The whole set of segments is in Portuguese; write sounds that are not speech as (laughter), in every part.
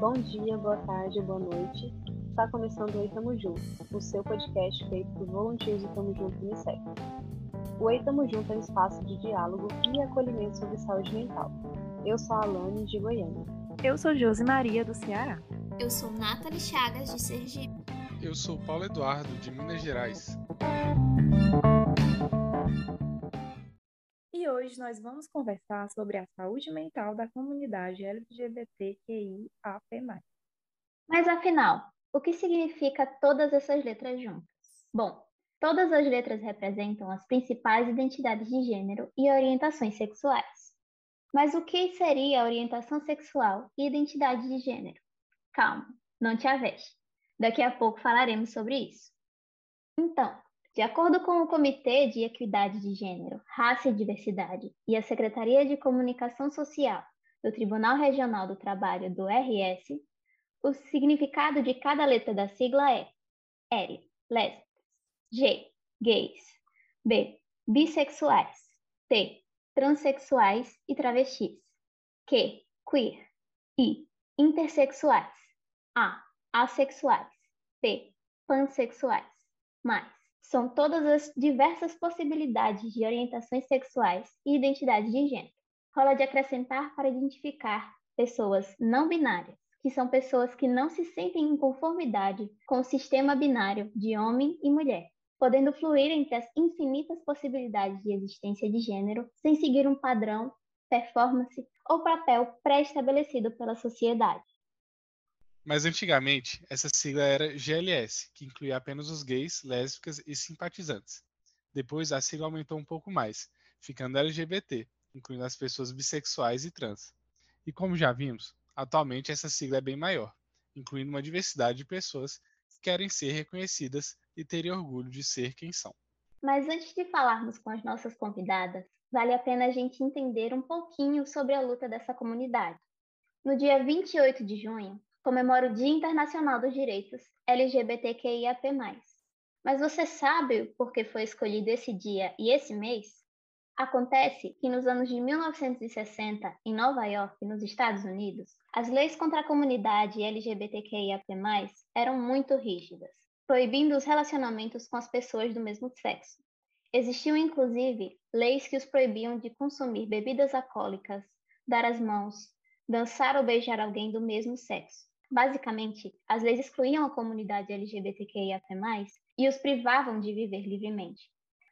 Bom dia, boa tarde, boa noite. Está começando o Ei Tamo Junto, o seu podcast feito por voluntários do Tamo Junto Unicef. O Ei Tamo Junto é um espaço de diálogo e acolhimento sobre saúde mental. Eu sou a Alane, de Goiânia. Eu sou Josi Maria, do Ceará. Eu sou Nathalie Chagas, de Sergipe. Eu sou Paulo Eduardo, de Minas Gerais. Hoje nós vamos conversar sobre a saúde mental da comunidade LGBTQIAP+. Mas afinal, o que significa todas essas letras juntas? Bom, todas as letras representam as principais identidades de gênero e orientações sexuais. Mas o que seria orientação sexual e identidade de gênero? Calma, não te aveste. Daqui a pouco falaremos sobre isso. Então, de acordo com o Comitê de Equidade de Gênero, Raça e Diversidade e a Secretaria de Comunicação Social do Tribunal Regional do Trabalho do RS, o significado de cada letra da sigla é L, lésbicas, G, gays, B, bissexuais, T, transexuais e travestis, Q, queer, I, intersexuais, A, assexuais, P, pansexuais, mais são todas as diversas possibilidades de orientações sexuais e identidade de gênero. Rola de acrescentar para identificar pessoas não binárias, que são pessoas que não se sentem em conformidade com o sistema binário de homem e mulher, podendo fluir entre as infinitas possibilidades de existência de gênero sem seguir um padrão, performance ou papel pré-estabelecido pela sociedade. Mas antigamente, essa sigla era GLS, que incluía apenas os gays, lésbicas e simpatizantes. Depois, a sigla aumentou um pouco mais, ficando LGBT, incluindo as pessoas bissexuais e trans. E como já vimos, atualmente essa sigla é bem maior, incluindo uma diversidade de pessoas que querem ser reconhecidas e terem orgulho de ser quem são. Mas antes de falarmos com as nossas convidadas, vale a pena a gente entender um pouquinho sobre a luta dessa comunidade. No dia 28 de junho, comemora o Dia Internacional dos Direitos LGBTQIAP+. Mas você sabe por que foi escolhido esse dia e esse mês? Acontece que nos anos de 1960, em Nova York, nos Estados Unidos, as leis contra a comunidade LGBTQIAP+, eram muito rígidas, proibindo os relacionamentos com as pessoas do mesmo sexo. Existiam, inclusive, leis que os proibiam de consumir bebidas alcoólicas, dar as mãos, dançar ou beijar alguém do mesmo sexo. Basicamente, as leis excluíam a comunidade LGBTQIA+, e os privavam de viver livremente.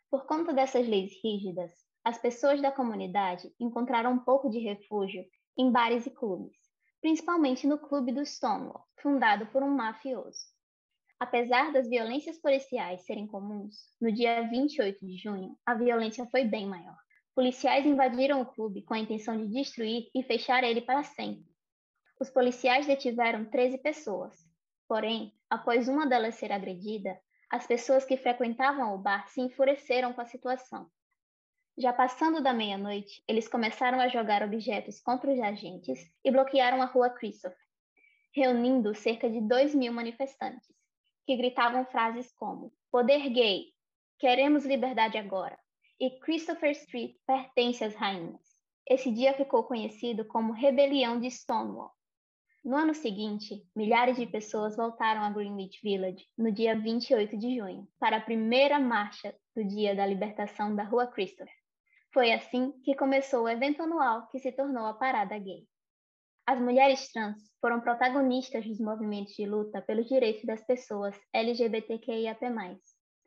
Por conta dessas leis rígidas, as pessoas da comunidade encontraram um pouco de refúgio em bares e clubes, principalmente no clube do Stonewall, fundado por um mafioso. Apesar das violências policiais serem comuns, no dia 28 de junho, a violência foi bem maior. Policiais invadiram o clube com a intenção de destruir e fechar ele para sempre. Os policiais detiveram 13 pessoas. Porém, após uma delas ser agredida, as pessoas que frequentavam o bar se enfureceram com a situação. Já passando da meia-noite, eles começaram a jogar objetos contra os agentes e bloquearam a rua Christopher, reunindo cerca de 2 mil manifestantes, que gritavam frases como Poder gay, queremos liberdade agora, e Christopher Street pertence às rainhas. Esse dia ficou conhecido como Rebelião de Stonewall, no ano seguinte, milhares de pessoas voltaram a Greenwich Village no dia 28 de junho para a primeira marcha do Dia da Libertação da Rua Christopher. Foi assim que começou o evento anual que se tornou a Parada Gay. As mulheres trans foram protagonistas dos movimentos de luta pelos direitos das pessoas LGBTQIAP+.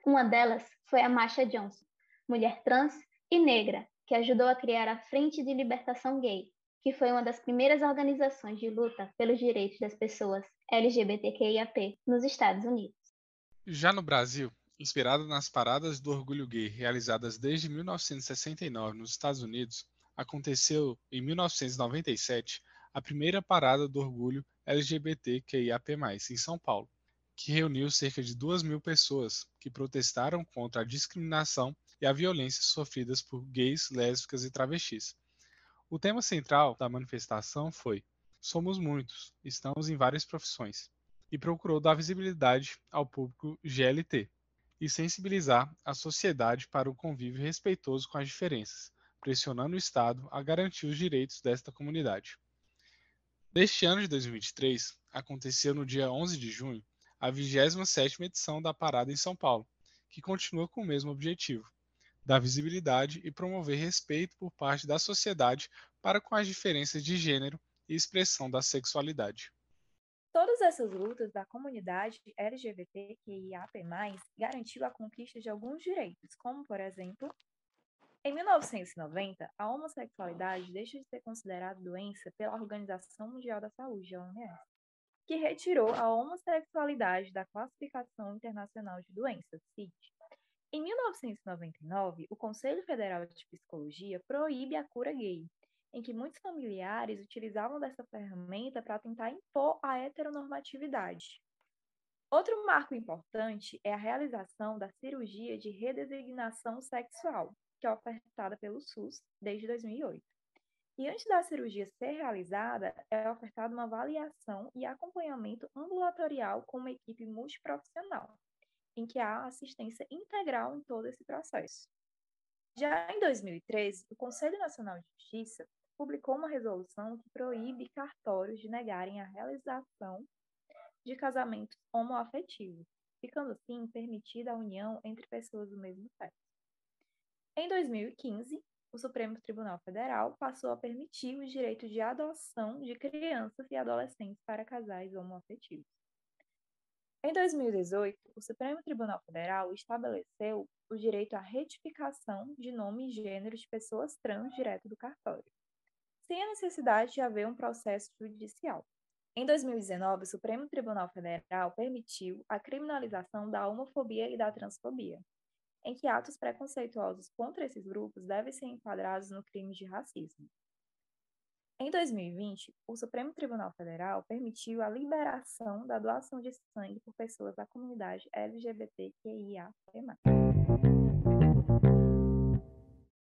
Uma delas foi a Masha Johnson, mulher trans e negra, que ajudou a criar a Frente de Libertação Gay, que foi uma das primeiras organizações de luta pelos direitos das pessoas LGBTQIAP nos Estados Unidos. Já no Brasil, inspirada nas paradas do orgulho gay realizadas desde 1969 nos Estados Unidos, aconteceu em 1997 a primeira parada do orgulho LGBTQIAP+, em São Paulo, que reuniu cerca de 2 mil pessoas que protestaram contra a discriminação e a violência sofridas por gays, lésbicas e travestis. O tema central da manifestação foi Somos muitos, estamos em várias profissões, e procurou dar visibilidade ao público GLT e sensibilizar a sociedade para o convívio respeitoso com as diferenças, pressionando o Estado a garantir os direitos desta comunidade. Neste ano de 2023, aconteceu no dia 11 de junho a 27ª edição da Parada em São Paulo, que continua com o mesmo objetivo, dar visibilidade e promover respeito por parte da sociedade para com as diferenças de gênero e expressão da sexualidade. Todas essas lutas da comunidade LGBTQIAP+, garantiu a conquista de alguns direitos, como, por exemplo, em 1990, a homossexualidade deixa de ser considerada doença pela Organização Mundial da Saúde, a OMS, que retirou a homossexualidade da Classificação Internacional de Doenças, CID. Em 1999, o Conselho Federal de Psicologia proíbe a cura gay, em que muitos familiares utilizavam dessa ferramenta para tentar impor a heteronormatividade. Outro marco importante é a realização da cirurgia de redesignação sexual, que é ofertada pelo SUS desde 2008. E antes da cirurgia ser realizada, é ofertada uma avaliação e acompanhamento ambulatorial com uma equipe multiprofissional, em que há assistência integral em todo esse processo. Já em 2013, o Conselho Nacional de Justiça publicou uma resolução que proíbe cartórios de negarem a realização de casamentos homoafetivos, ficando assim permitida a união entre pessoas do mesmo sexo. Em 2015, o Supremo Tribunal Federal passou a permitir o direito de adoção de crianças e adolescentes para casais homoafetivos. Em 2018, o Supremo Tribunal Federal estabeleceu o direito à retificação de nome e gênero de pessoas trans direto do cartório, sem a necessidade de haver um processo judicial. Em 2019, o Supremo Tribunal Federal permitiu a criminalização da homofobia e da transfobia, em que atos preconceituosos contra esses grupos devem ser enquadrados no crime de racismo. Em 2020, o Supremo Tribunal Federal permitiu a liberação da doação de sangue por pessoas da comunidade LGBTQIA+.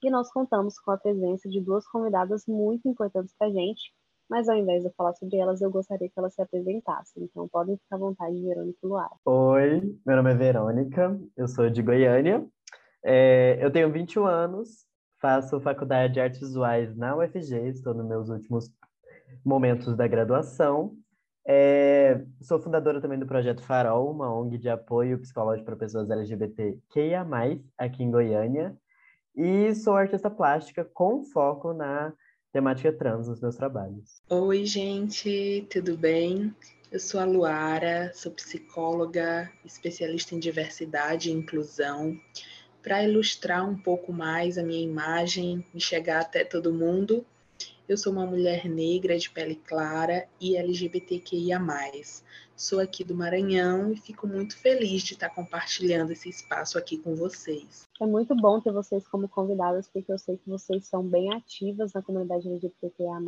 E nós contamos com a presença de duas convidadas muito importantes para a gente, mas ao invés de eu falar sobre elas, eu gostaria que elas se apresentassem. Então, podem ficar à vontade, Verônica e Luar. Oi, meu nome é Verônica, eu sou de Goiânia. É, eu tenho 21 anos, faço faculdade de artes visuais na UFG, estou nos meus últimos momentos da graduação. É, sou fundadora também do Projeto Farol, uma ONG de apoio psicológico para pessoas LGBTQIA+, aqui em Goiânia. E sou artista plástica com foco na temática trans nos meus trabalhos. Oi, gente, tudo bem? Eu sou a Luara, sou psicóloga, especialista em diversidade e inclusão. Para ilustrar um pouco mais a minha imagem e chegar até todo mundo, eu sou uma mulher negra de pele clara e LGBTQIA. Sou aqui do Maranhão e fico muito feliz de estar compartilhando esse espaço aqui com vocês. É muito bom ter vocês como convidadas, porque eu sei que vocês são bem ativas na comunidade LGBTQIA,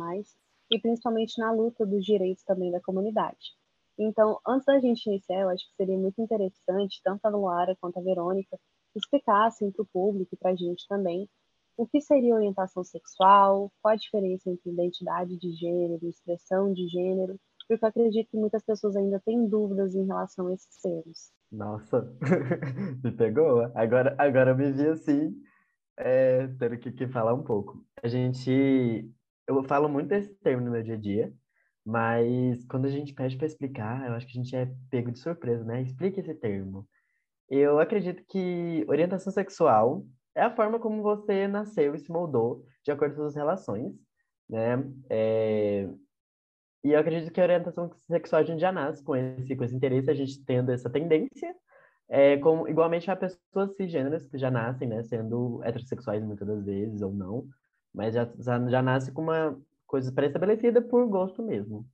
e principalmente na luta dos direitos também da comunidade. Então, antes da gente iniciar, eu acho que seria muito interessante, tanto a Luara quanto a Verônica, explicassem para o público e para a gente também o que seria orientação sexual, qual a diferença entre identidade de gênero, expressão de gênero, porque eu acredito que muitas pessoas ainda têm dúvidas em relação a esses termos. Nossa, (laughs) me pegou. Agora, agora eu me vi assim, é, tendo que, que falar um pouco. A gente, eu falo muito desse termo no meu dia a dia, mas quando a gente pede para explicar, eu acho que a gente é pego de surpresa, né? Explique esse termo. Eu acredito que orientação sexual é a forma como você nasceu e se moldou de acordo com suas relações, né? É, e eu acredito que a orientação sexual a gente já nasce com esse, com esse interesse, a gente tendo essa tendência, é, com, igualmente a pessoas cisgêneras que já nascem, né, sendo heterossexuais muitas das vezes ou não, mas já, já, já nasce com uma coisa pré-estabelecida por gosto mesmo.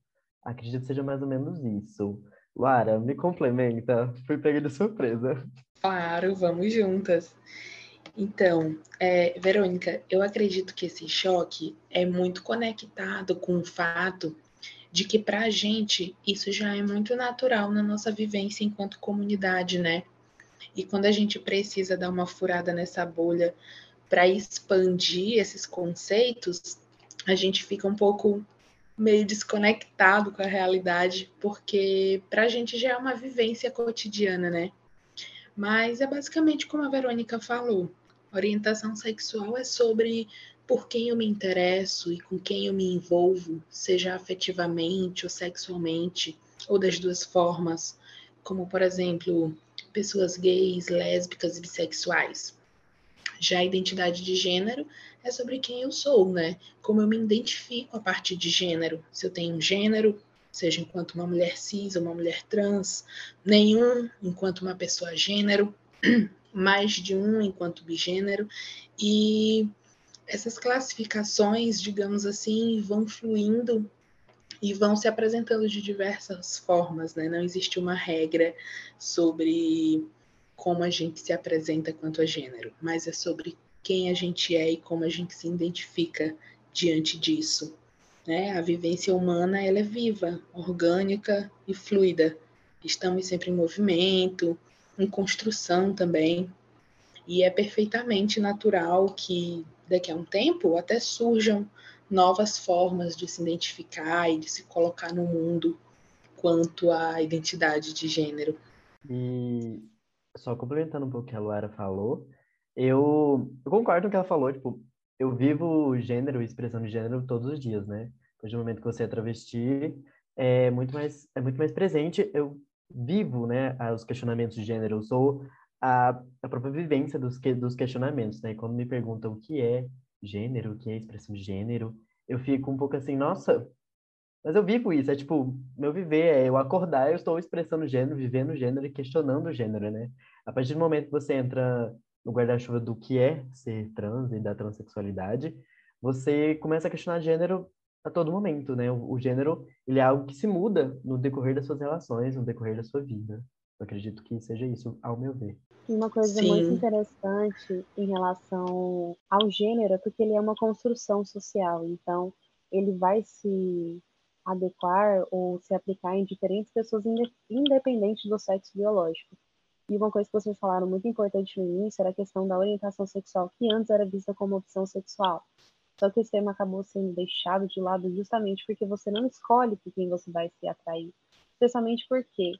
Acredito que seja mais ou menos isso. Lara, me complementa, fui pega de surpresa. Claro, vamos juntas. Então, é, Verônica, eu acredito que esse choque é muito conectado com o fato de que para a gente isso já é muito natural na nossa vivência enquanto comunidade, né? E quando a gente precisa dar uma furada nessa bolha para expandir esses conceitos, a gente fica um pouco meio desconectado com a realidade, porque para a gente já é uma vivência cotidiana, né? Mas é basicamente como a Verônica falou: orientação sexual é sobre por quem eu me interesso e com quem eu me envolvo, seja afetivamente ou sexualmente, ou das duas formas, como, por exemplo, pessoas gays, lésbicas e bissexuais. Já a identidade de gênero é sobre quem eu sou, né? Como eu me identifico a partir de gênero. Se eu tenho um gênero, seja enquanto uma mulher cis ou uma mulher trans, nenhum enquanto uma pessoa gênero, (clears throat) mais de um enquanto bigênero. E essas classificações, digamos assim, vão fluindo e vão se apresentando de diversas formas, né? Não existe uma regra sobre como a gente se apresenta quanto a gênero, mas é sobre quem a gente é e como a gente se identifica diante disso. Né? A vivência humana ela é viva, orgânica e fluida. Estamos sempre em movimento, em construção também, e é perfeitamente natural que daqui a um tempo até surjam novas formas de se identificar e de se colocar no mundo quanto à identidade de gênero. E só complementando um pouco o que a Luara falou, eu, eu concordo com o que ela falou, tipo, eu vivo gênero e expressão de gênero todos os dias, né? Desde o momento que você é travesti, é muito mais, é muito mais presente. Eu vivo, né, os questionamentos de gênero. Eu sou a, a própria vivência dos, que, dos questionamentos, né? Quando me perguntam o que é gênero, o que é expressão de gênero, eu fico um pouco assim, nossa, mas eu vivo isso, é tipo, meu viver é eu acordar, eu estou expressando gênero, vivendo gênero e questionando gênero, né? A partir do momento que você entra no guarda-chuva do que é ser trans e da transexualidade, você começa a questionar gênero a todo momento, né? O, o gênero, ele é algo que se muda no decorrer das suas relações, no decorrer da sua vida. Eu acredito que seja isso, ao meu ver. Uma coisa Sim. muito interessante em relação ao gênero é porque ele é uma construção social, então ele vai se adequar ou se aplicar em diferentes pessoas independente do sexo biológico. E uma coisa que vocês falaram muito importante no início era a questão da orientação sexual, que antes era vista como opção sexual. Só que esse tema acabou sendo deixado de lado justamente porque você não escolhe por quem você vai se atrair. Especialmente porque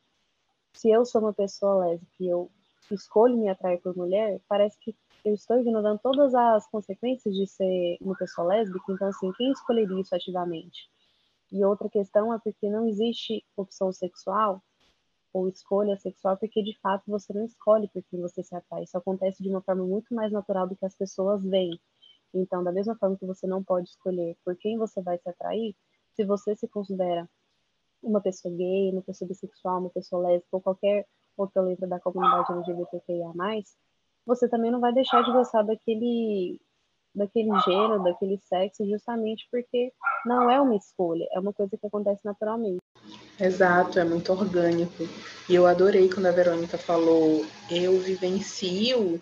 se eu sou uma pessoa lésbica e eu escolho me atrair por mulher, parece que eu estou ignorando todas as consequências de ser uma pessoa lésbica. Então, assim, quem escolheria isso ativamente? E outra questão é porque não existe opção sexual ou escolha sexual, porque de fato você não escolhe por quem você se atrai. Isso acontece de uma forma muito mais natural do que as pessoas veem. Então, da mesma forma que você não pode escolher por quem você vai se atrair, se você se considera uma pessoa gay, uma pessoa bissexual, uma pessoa lésbica ou qualquer outra letra da comunidade LGBTQIA+, você também não vai deixar de gostar daquele daquele gênero, daquele sexo, justamente porque não é uma escolha, é uma coisa que acontece naturalmente. Exato, é muito orgânico. E eu adorei quando a Verônica falou: eu vivencio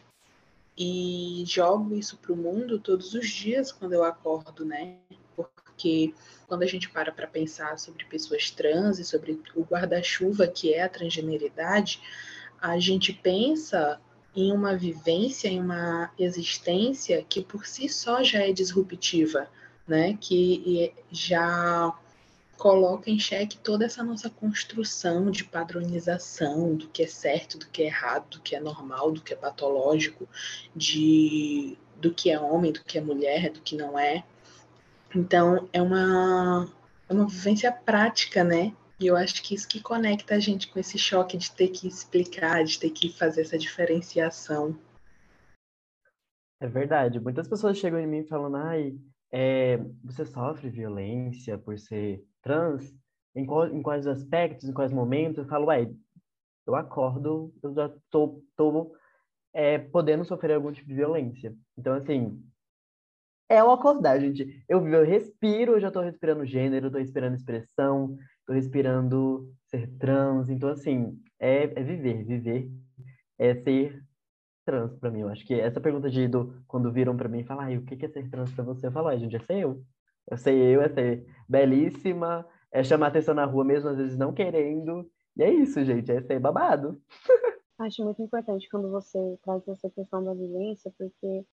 e jogo isso para o mundo todos os dias quando eu acordo, né? Porque quando a gente para para pensar sobre pessoas trans e sobre o guarda-chuva que é a transgeneridade, a gente pensa em uma vivência, em uma existência que por si só já é disruptiva, né? Que já coloca em xeque toda essa nossa construção de padronização do que é certo, do que é errado, do que é normal, do que é patológico, de do que é homem, do que é mulher, do que não é. Então, é uma, é uma vivência prática, né? E eu acho que isso que conecta a gente com esse choque de ter que explicar, de ter que fazer essa diferenciação. É verdade. Muitas pessoas chegam em mim falando, ai, é, você sofre violência por ser trans? Em, qual, em quais aspectos, em quais momentos? Eu falo, ué, eu acordo, eu já tô, tô é, podendo sofrer algum tipo de violência. Então, assim, é o acordar, gente. Eu, eu respiro, eu já tô respirando gênero, tô respirando expressão, tô respirando ser trans. Então, assim, é, é viver. Viver é ser trans para mim. Eu acho que essa pergunta de do, quando viram para mim falar, o que é ser trans para você? Eu falo, ai, gente, é ser eu. Eu sei eu, é ser belíssima, é chamar atenção na rua mesmo, às vezes não querendo. E é isso, gente, é ser babado. (laughs) Acho muito importante quando você traz essa questão da vivência, porque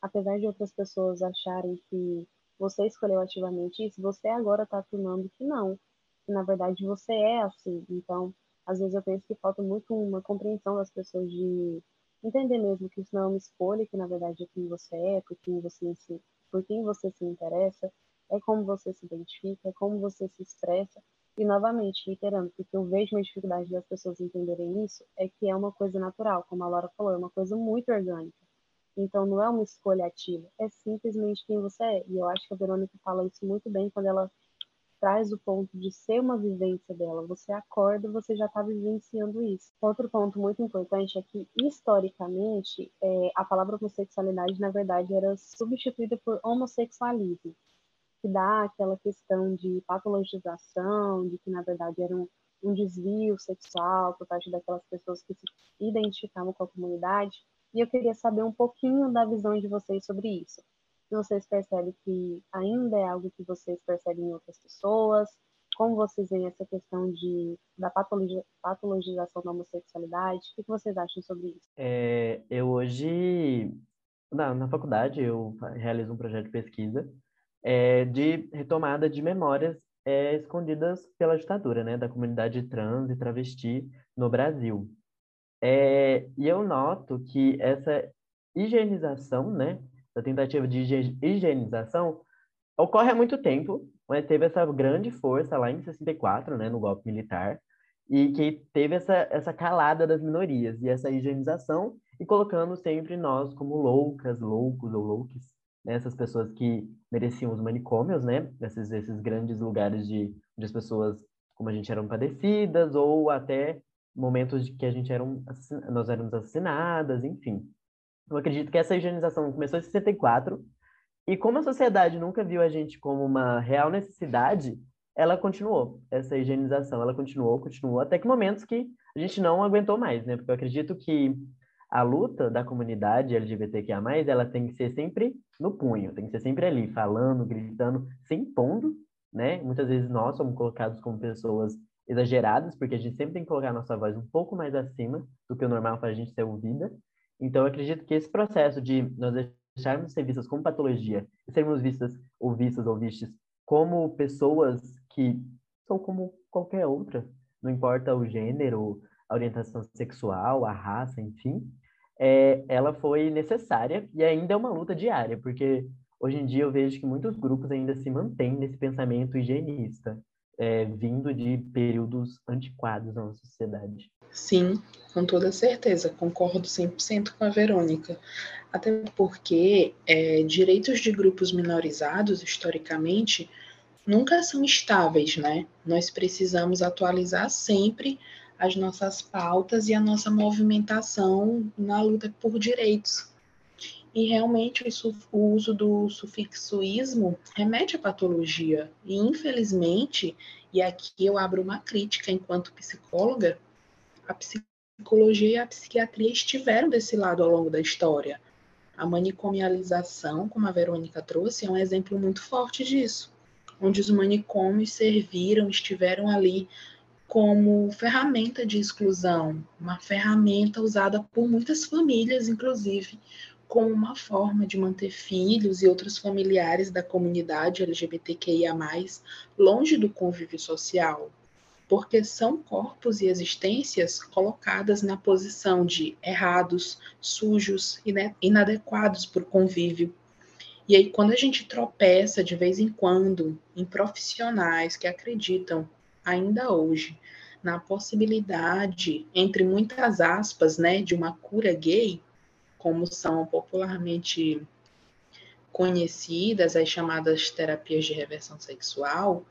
apesar de outras pessoas acharem que você escolheu ativamente isso, você agora está afirmando que não. Na verdade você é assim. Então, às vezes eu penso que falta muito uma compreensão das pessoas de entender mesmo que isso não é uma escolha, que na verdade é quem você é, por quem você se por quem você se interessa, é como você se identifica, é como você se expressa. E, novamente, reiterando, porque eu vejo uma dificuldade das pessoas entenderem isso, é que é uma coisa natural, como a Laura falou, é uma coisa muito orgânica. Então, não é uma escolha ativa, é simplesmente quem você é. E eu acho que a Verônica fala isso muito bem quando ela traz o ponto de ser uma vivência dela. Você acorda, você já está vivenciando isso. Outro ponto muito importante é que, historicamente, é, a palavra homossexualidade, na verdade, era substituída por homossexualismo, que dá aquela questão de patologização, de que, na verdade, era um, um desvio sexual por parte daquelas pessoas que se identificavam com a comunidade. E eu queria saber um pouquinho da visão de vocês sobre isso vocês percebem que ainda é algo que vocês percebem em outras pessoas, como vocês veem essa questão de, da patologia, patologização da homossexualidade, o que vocês acham sobre isso? É, eu hoje, na, na faculdade, eu realizo um projeto de pesquisa é, de retomada de memórias é, escondidas pela ditadura, né, da comunidade trans e travesti no Brasil. É, e eu noto que essa higienização, né, essa tentativa de higienização ocorre há muito tempo, mas teve essa grande força lá em 64, né, no golpe militar, e que teve essa, essa calada das minorias e essa higienização e colocando sempre nós como loucas, loucos ou louques, né, essas pessoas que mereciam os manicômios, né, esses, esses grandes lugares de, onde as pessoas, como a gente, eram padecidas ou até momentos de que a gente eram, nós éramos assassinadas, enfim. Eu acredito que essa higienização começou em 64, e como a sociedade nunca viu a gente como uma real necessidade, ela continuou, essa higienização, ela continuou, continuou, até que momentos que a gente não aguentou mais, né? Porque eu acredito que a luta da comunidade LGBTQIA+, ela tem que ser sempre no punho, tem que ser sempre ali, falando, gritando, se impondo, né? Muitas vezes nós somos colocados como pessoas exageradas, porque a gente sempre tem que colocar a nossa voz um pouco mais acima do que o normal para a gente ser ouvida, então, eu acredito que esse processo de nós deixarmos ser vistas como patologia e sermos vistas ou vistas ou vistes como pessoas que são como qualquer outra, não importa o gênero, a orientação sexual, a raça, enfim, é, ela foi necessária e ainda é uma luta diária, porque hoje em dia eu vejo que muitos grupos ainda se mantêm nesse pensamento higienista, é, vindo de períodos antiquados na nossa sociedade. Sim, com toda certeza, concordo 100% com a Verônica. Até porque é, direitos de grupos minorizados, historicamente, nunca são estáveis, né? Nós precisamos atualizar sempre as nossas pautas e a nossa movimentação na luta por direitos. E realmente o uso do sufixo ismo remete à patologia. E infelizmente, e aqui eu abro uma crítica enquanto psicóloga, a psicologia e a psiquiatria estiveram desse lado ao longo da história. A manicomialização, como a Verônica trouxe, é um exemplo muito forte disso, onde os manicômios serviram, estiveram ali como ferramenta de exclusão, uma ferramenta usada por muitas famílias, inclusive, como uma forma de manter filhos e outros familiares da comunidade LGBTQIA, longe do convívio social, porque são corpos e existências colocadas na posição de errados, sujos, inadequados para o convívio. E aí, quando a gente tropeça de vez em quando em profissionais que acreditam, ainda hoje, na possibilidade, entre muitas aspas, né, de uma cura gay, como são popularmente conhecidas as chamadas terapias de reversão sexual,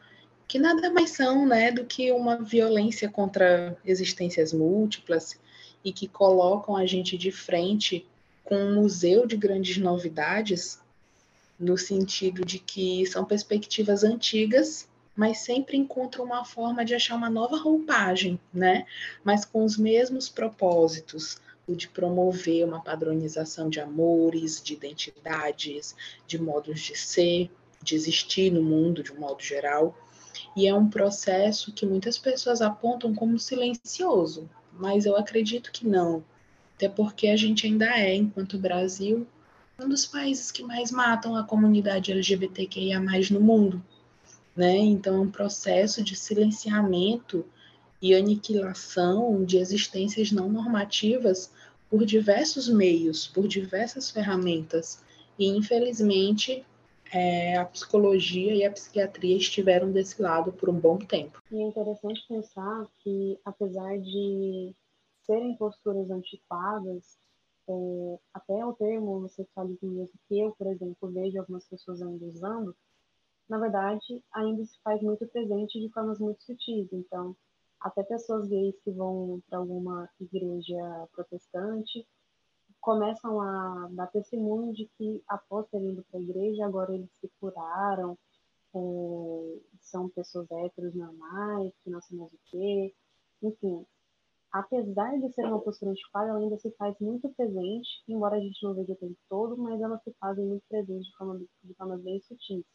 que nada mais são né, do que uma violência contra existências múltiplas e que colocam a gente de frente com um museu de grandes novidades, no sentido de que são perspectivas antigas, mas sempre encontram uma forma de achar uma nova roupagem, né? Mas com os mesmos propósitos, de promover uma padronização de amores, de identidades, de modos de ser, de existir no mundo de um modo geral e é um processo que muitas pessoas apontam como silencioso, mas eu acredito que não. Até porque a gente ainda é, enquanto Brasil, um dos países que mais matam a comunidade LGBTQIA no mundo. Né? Então é um processo de silenciamento e aniquilação de existências não normativas por diversos meios, por diversas ferramentas. E infelizmente é, a psicologia e a psiquiatria estiveram desse lado por um bom tempo. E é interessante pensar que, apesar de serem posturas antiquadas, é, até o termo homossexualismo que eu, por exemplo, vejo algumas pessoas ainda usando, na verdade, ainda se faz muito presente de formas muito sutis. Então, até pessoas gays que vão para alguma igreja protestante começam a dar testemunho de que após terem ido para a igreja, agora eles se curaram, é, são pessoas héteros normais, que não sei mais o quê. Enfim, apesar de ser uma postura antiquada, ela ainda se faz muito presente, embora a gente não veja o tempo todo, mas ela se faz muito presente de forma, de forma bem sutis.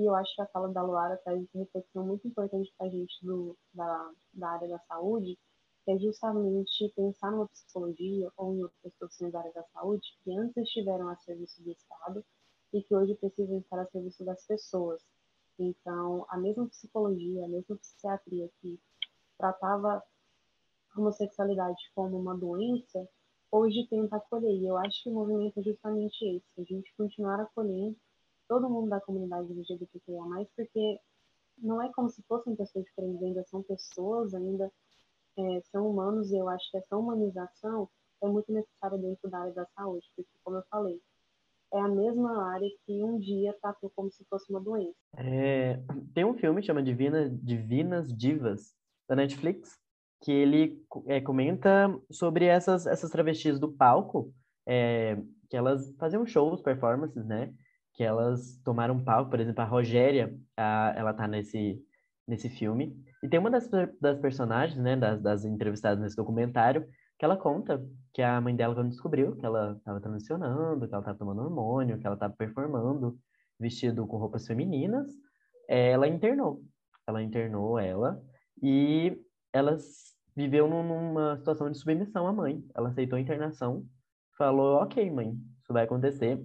E eu acho que a fala da Luara traz uma reflexão muito importante para a gente do, da, da área da saúde, que é justamente pensar numa psicologia ou em outras profissões da área da saúde que antes estiveram a serviço do Estado e que hoje precisam estar a serviço das pessoas. Então, a mesma psicologia, a mesma psiquiatria que tratava a homossexualidade como uma doença, hoje tenta acolher. E eu acho que o movimento é justamente esse, a gente continuar acolhendo todo mundo da comunidade LGBTQIA+, porque não é como se fossem pessoas diferentes, ainda são pessoas, ainda é, são humanos, e eu acho que essa humanização é muito necessária dentro da área da saúde, porque, como eu falei, é a mesma área que um dia tratou como se fosse uma doença. É, tem um filme que chama Divina, Divinas Divas, da Netflix, que ele é, comenta sobre essas, essas travestis do palco, é, que elas faziam shows, performances, né? Que elas tomaram palco, por exemplo, a Rogéria, a, ela tá nesse, nesse filme, e tem uma das, das personagens, né, das, das entrevistadas nesse documentário, que ela conta que a mãe dela, quando descobriu que ela estava transicionando, que ela estava tomando hormônio, que ela estava performando vestido com roupas femininas, ela internou. Ela internou ela e ela viveu numa situação de submissão à mãe. Ela aceitou a internação, falou: Ok, mãe, isso vai acontecer,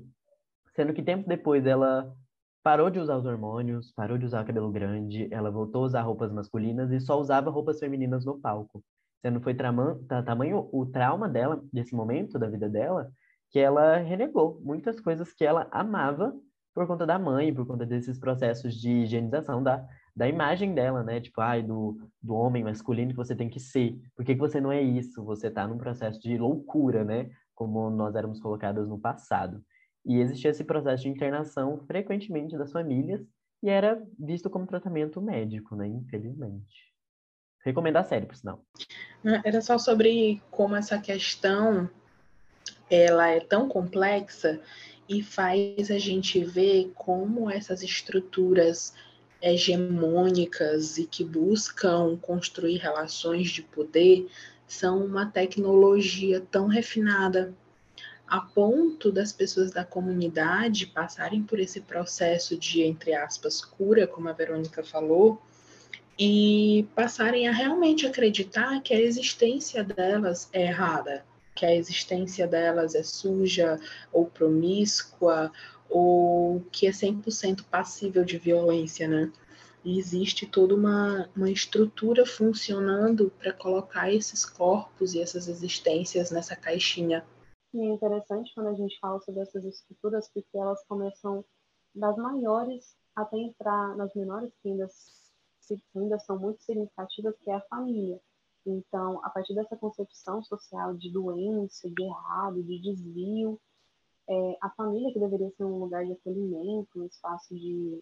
Sendo que tempo depois ela parou de usar os hormônios, parou de usar cabelo grande, ela voltou a usar roupas masculinas e só usava roupas femininas no palco. Sendo foi tamanho o trauma dela, desse momento da vida dela, que ela renegou muitas coisas que ela amava por conta da mãe, por conta desses processos de higienização da, da imagem dela, né? Tipo, ai, do, do homem masculino que você tem que ser. Por que, que você não é isso? Você tá num processo de loucura, né? Como nós éramos colocadas no passado. E existia esse processo de internação frequentemente das famílias e era visto como tratamento médico, né? Infelizmente. Recomendo a série, por sinal. Era só sobre como essa questão ela é tão complexa e faz a gente ver como essas estruturas hegemônicas e que buscam construir relações de poder são uma tecnologia tão refinada a ponto das pessoas da comunidade passarem por esse processo de, entre aspas, cura, como a Verônica falou, e passarem a realmente acreditar que a existência delas é errada, que a existência delas é suja ou promíscua ou que é 100% passível de violência, né? E existe toda uma, uma estrutura funcionando para colocar esses corpos e essas existências nessa caixinha e é interessante quando a gente fala sobre essas estruturas, porque elas começam das maiores até entrar nas menores, que ainda, ainda são muito significativas, que é a família. Então, a partir dessa concepção social de doença, de errado, de desvio, é, a família que deveria ser um lugar de acolhimento, um espaço de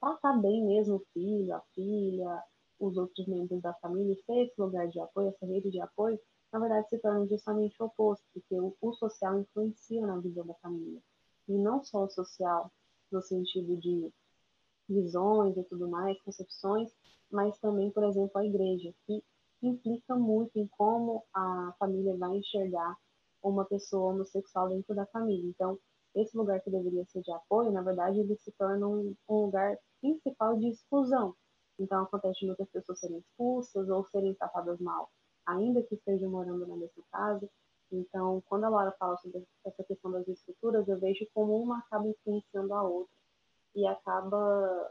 tratar bem mesmo o filho, a filha, os outros membros da família, ser esse lugar de apoio, essa rede de apoio, na verdade se torna justamente o oposto, porque o, o social influencia na vida da família. E não só o social, no sentido de visões e tudo mais, concepções, mas também, por exemplo, a igreja, que implica muito em como a família vai enxergar uma pessoa homossexual dentro da família. Então, esse lugar que deveria ser de apoio, na verdade, ele se torna um, um lugar principal de exclusão. Então, acontece muitas pessoas serem expulsas ou serem tratadas mal ainda que estejam morando na mesma casa. Então, quando a Laura fala sobre essa questão das estruturas, eu vejo como uma acaba influenciando a outra e acaba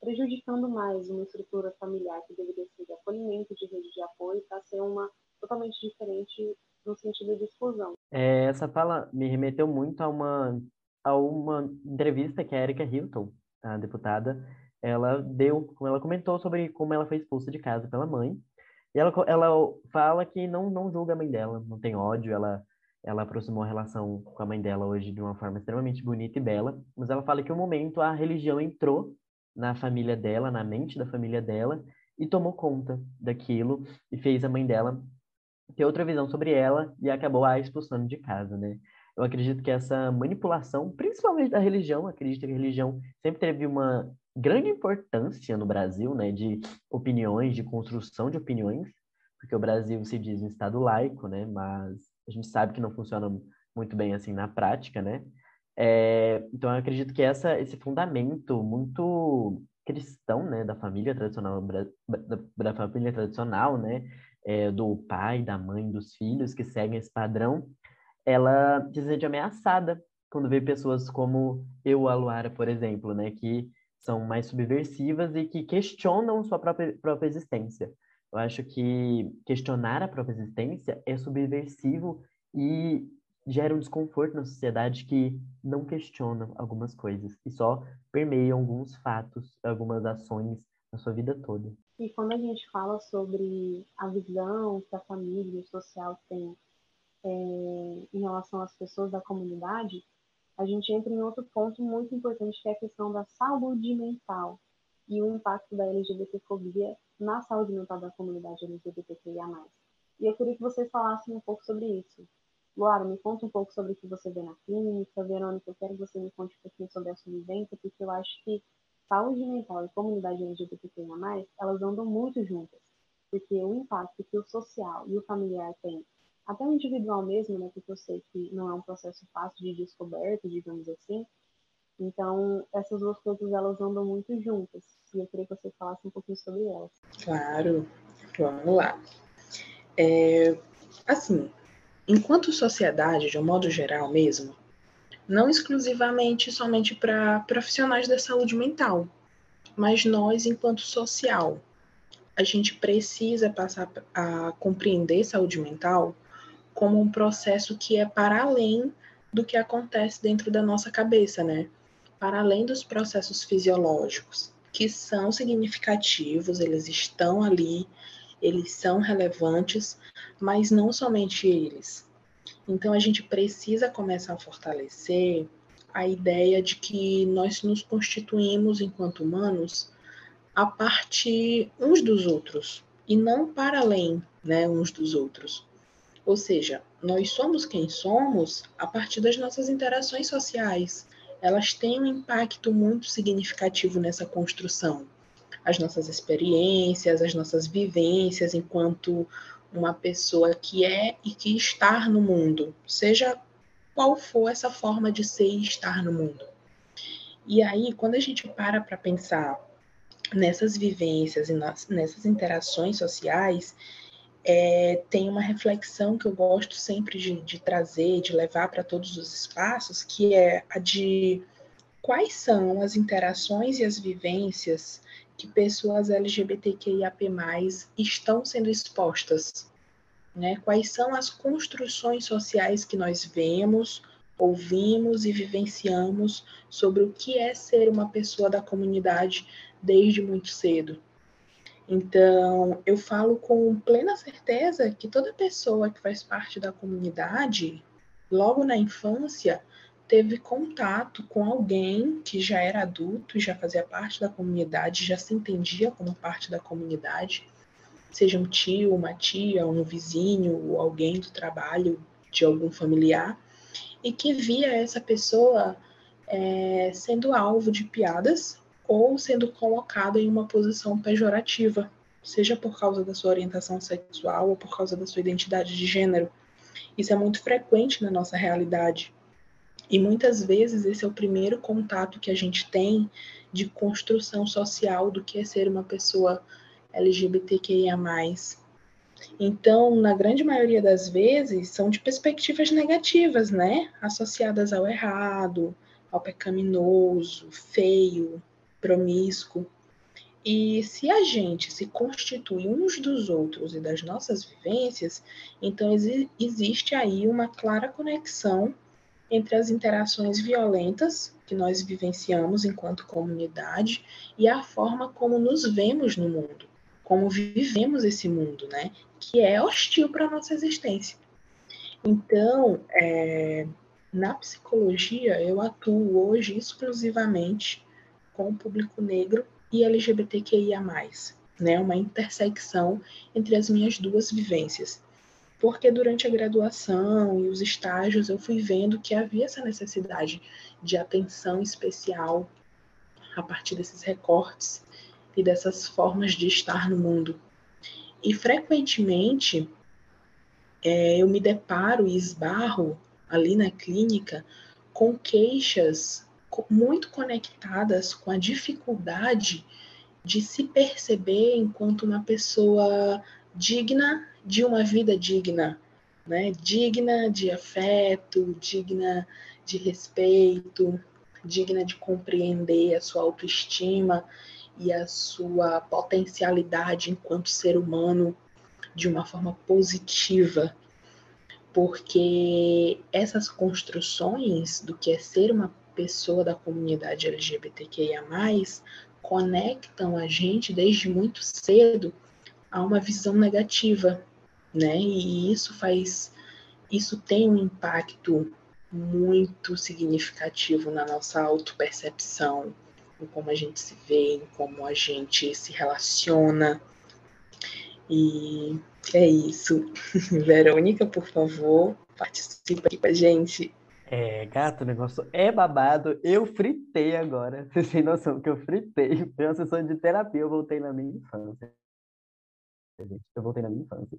prejudicando mais uma estrutura familiar que deveria ser de acolhimento, de rede de apoio, para ser uma totalmente diferente no sentido de exclusão. É, essa fala me remeteu muito a uma a uma entrevista que a Erika Hilton, a deputada, ela deu, ela comentou sobre como ela foi expulsa de casa pela mãe. E ela, ela fala que não, não julga a mãe dela, não tem ódio, ela, ela aproximou a relação com a mãe dela hoje de uma forma extremamente bonita e bela, mas ela fala que um momento a religião entrou na família dela, na mente da família dela, e tomou conta daquilo e fez a mãe dela ter outra visão sobre ela e acabou a expulsando de casa, né? Eu acredito que essa manipulação, principalmente da religião, acredito que a religião sempre teve uma grande importância no Brasil, né, de opiniões, de construção de opiniões, porque o Brasil se diz um estado laico, né, mas a gente sabe que não funciona muito bem assim na prática, né? É, então eu acredito que essa esse fundamento muito cristão, né, da família tradicional da, da família tradicional, né, é, do pai, da mãe, dos filhos que seguem esse padrão, ela se sente ameaçada quando vê pessoas como eu, a Luara, por exemplo, né, que são mais subversivas e que questionam sua própria, própria existência. Eu acho que questionar a própria existência é subversivo e gera um desconforto na sociedade que não questiona algumas coisas e só permeia alguns fatos, algumas ações na sua vida toda. E quando a gente fala sobre a visão que a família o social tem é, em relação às pessoas da comunidade, a gente entra em outro ponto muito importante, que é a questão da saúde mental e o impacto da LGBTfobia na saúde mental da comunidade LGBTQIA+. E eu queria que vocês falassem um pouco sobre isso. Luara, me conta um pouco sobre o que você vê na clínica. Verônica, eu quero que você me conte um pouquinho sobre a sua vivência, porque eu acho que saúde mental e comunidade LGBTQIA+, elas andam muito juntas, porque o impacto que o social e o familiar tem, até o individual mesmo, né, porque eu sei que não é um processo fácil de descoberta, digamos assim, então essas duas coisas elas andam muito juntas, e eu queria que você falasse um pouquinho sobre elas. Claro, vamos lá. É, assim, enquanto sociedade, de um modo geral mesmo, não exclusivamente somente para profissionais da saúde mental, mas nós, enquanto social, a gente precisa passar a compreender saúde mental como um processo que é para além do que acontece dentro da nossa cabeça, né? Para além dos processos fisiológicos, que são significativos, eles estão ali, eles são relevantes, mas não somente eles. Então, a gente precisa começar a fortalecer a ideia de que nós nos constituímos enquanto humanos a partir uns dos outros e não para além, né, uns dos outros. Ou seja, nós somos quem somos a partir das nossas interações sociais. Elas têm um impacto muito significativo nessa construção. As nossas experiências, as nossas vivências enquanto uma pessoa que é e que está no mundo, seja qual for essa forma de ser e estar no mundo. E aí, quando a gente para para pensar nessas vivências e nessas interações sociais, é, tem uma reflexão que eu gosto sempre de, de trazer, de levar para todos os espaços, que é a de quais são as interações e as vivências que pessoas LGBTQIAP+, estão sendo expostas. Né? Quais são as construções sociais que nós vemos, ouvimos e vivenciamos sobre o que é ser uma pessoa da comunidade desde muito cedo. Então, eu falo com plena certeza que toda pessoa que faz parte da comunidade, logo na infância, teve contato com alguém que já era adulto já fazia parte da comunidade, já se entendia como parte da comunidade, seja um tio, uma tia, um vizinho, alguém do trabalho de algum familiar, e que via essa pessoa é, sendo alvo de piadas ou sendo colocado em uma posição pejorativa, seja por causa da sua orientação sexual ou por causa da sua identidade de gênero. Isso é muito frequente na nossa realidade. E muitas vezes esse é o primeiro contato que a gente tem de construção social do que é ser uma pessoa LGBTQIA. Então, na grande maioria das vezes, são de perspectivas negativas, né? Associadas ao errado, ao pecaminoso, feio, promíscuo. E se a gente se constitui uns dos outros e das nossas vivências, então existe aí uma clara conexão entre as interações violentas que nós vivenciamos enquanto comunidade e a forma como nos vemos no mundo, como vivemos esse mundo, né? Que é hostil para a nossa existência. Então, é, na psicologia, eu atuo hoje exclusivamente com o público negro e LGBTQIA, né? Uma intersecção entre as minhas duas vivências porque durante a graduação e os estágios eu fui vendo que havia essa necessidade de atenção especial a partir desses recortes e dessas formas de estar no mundo. E frequentemente é, eu me deparo e esbarro ali na clínica com queixas muito conectadas com a dificuldade de se perceber enquanto uma pessoa digna de uma vida digna, né? digna de afeto, digna de respeito, digna de compreender a sua autoestima e a sua potencialidade enquanto ser humano de uma forma positiva, porque essas construções do que é ser uma pessoa da comunidade LGBTQIA+, conectam a gente desde muito cedo a uma visão negativa né? E isso faz, isso tem um impacto muito significativo na nossa autopercepção, em como a gente se vê, em como a gente se relaciona. E é isso. (laughs) Verônica, por favor, participa aqui com a gente. É, gato, o negócio é babado. Eu fritei agora. (laughs) Vocês têm noção que eu fritei. Foi uma sessão de terapia, eu voltei na minha infância. Eu voltei na minha infância.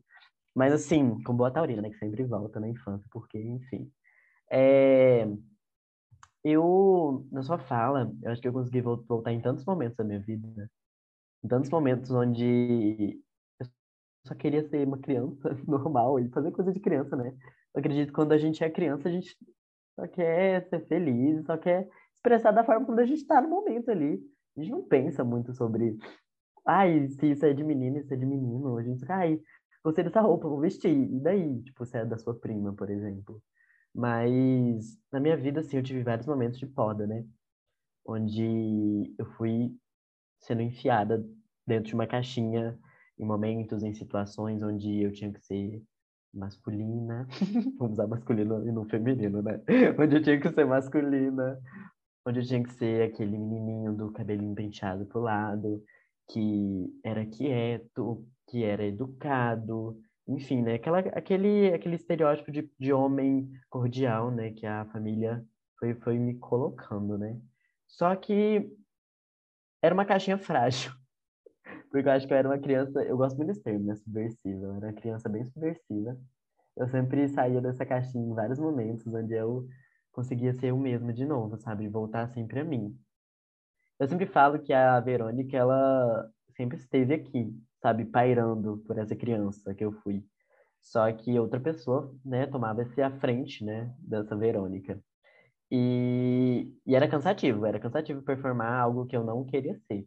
Mas assim, com boa taurina, né? Que sempre volta na infância, porque, enfim. É... Eu, na sua fala, eu acho que eu consegui voltar em tantos momentos da minha vida, em tantos momentos onde eu só queria ser uma criança (laughs) normal e fazer coisa de criança, né? Eu acredito que quando a gente é criança, a gente só quer ser feliz, só quer expressar da forma como a gente está no momento ali. A gente não pensa muito sobre, ai, se isso é de menino, isso é de menino. A gente, ai, gostei dessa roupa, vou vestir. E daí, tipo, se é da sua prima, por exemplo. Mas na minha vida, assim, eu tive vários momentos de poda, né? Onde eu fui sendo enfiada dentro de uma caixinha em momentos, em situações onde eu tinha que ser masculina. (laughs) Vamos usar masculino e não feminino, né? (laughs) onde eu tinha que ser masculina, onde eu tinha que ser aquele menininho do cabelinho penteado pro lado, que era quieto, que era educado, enfim, né? Aquela, aquele, aquele estereótipo de, de homem cordial, né? Que a família foi, foi me colocando, né? Só que era uma caixinha frágil. Porque eu acho que eu era uma criança, eu gosto muito desse termo, né? Subversiva. Eu era uma criança bem subversiva. Eu sempre saía dessa caixinha em vários momentos onde eu conseguia ser eu mesma de novo, sabe? Voltar sempre a mim. Eu sempre falo que a Verônica, ela sempre esteve aqui, sabe, pairando por essa criança que eu fui. Só que outra pessoa, né, tomava-se à frente, né, dessa Verônica. E, e era cansativo, era cansativo performar algo que eu não queria ser.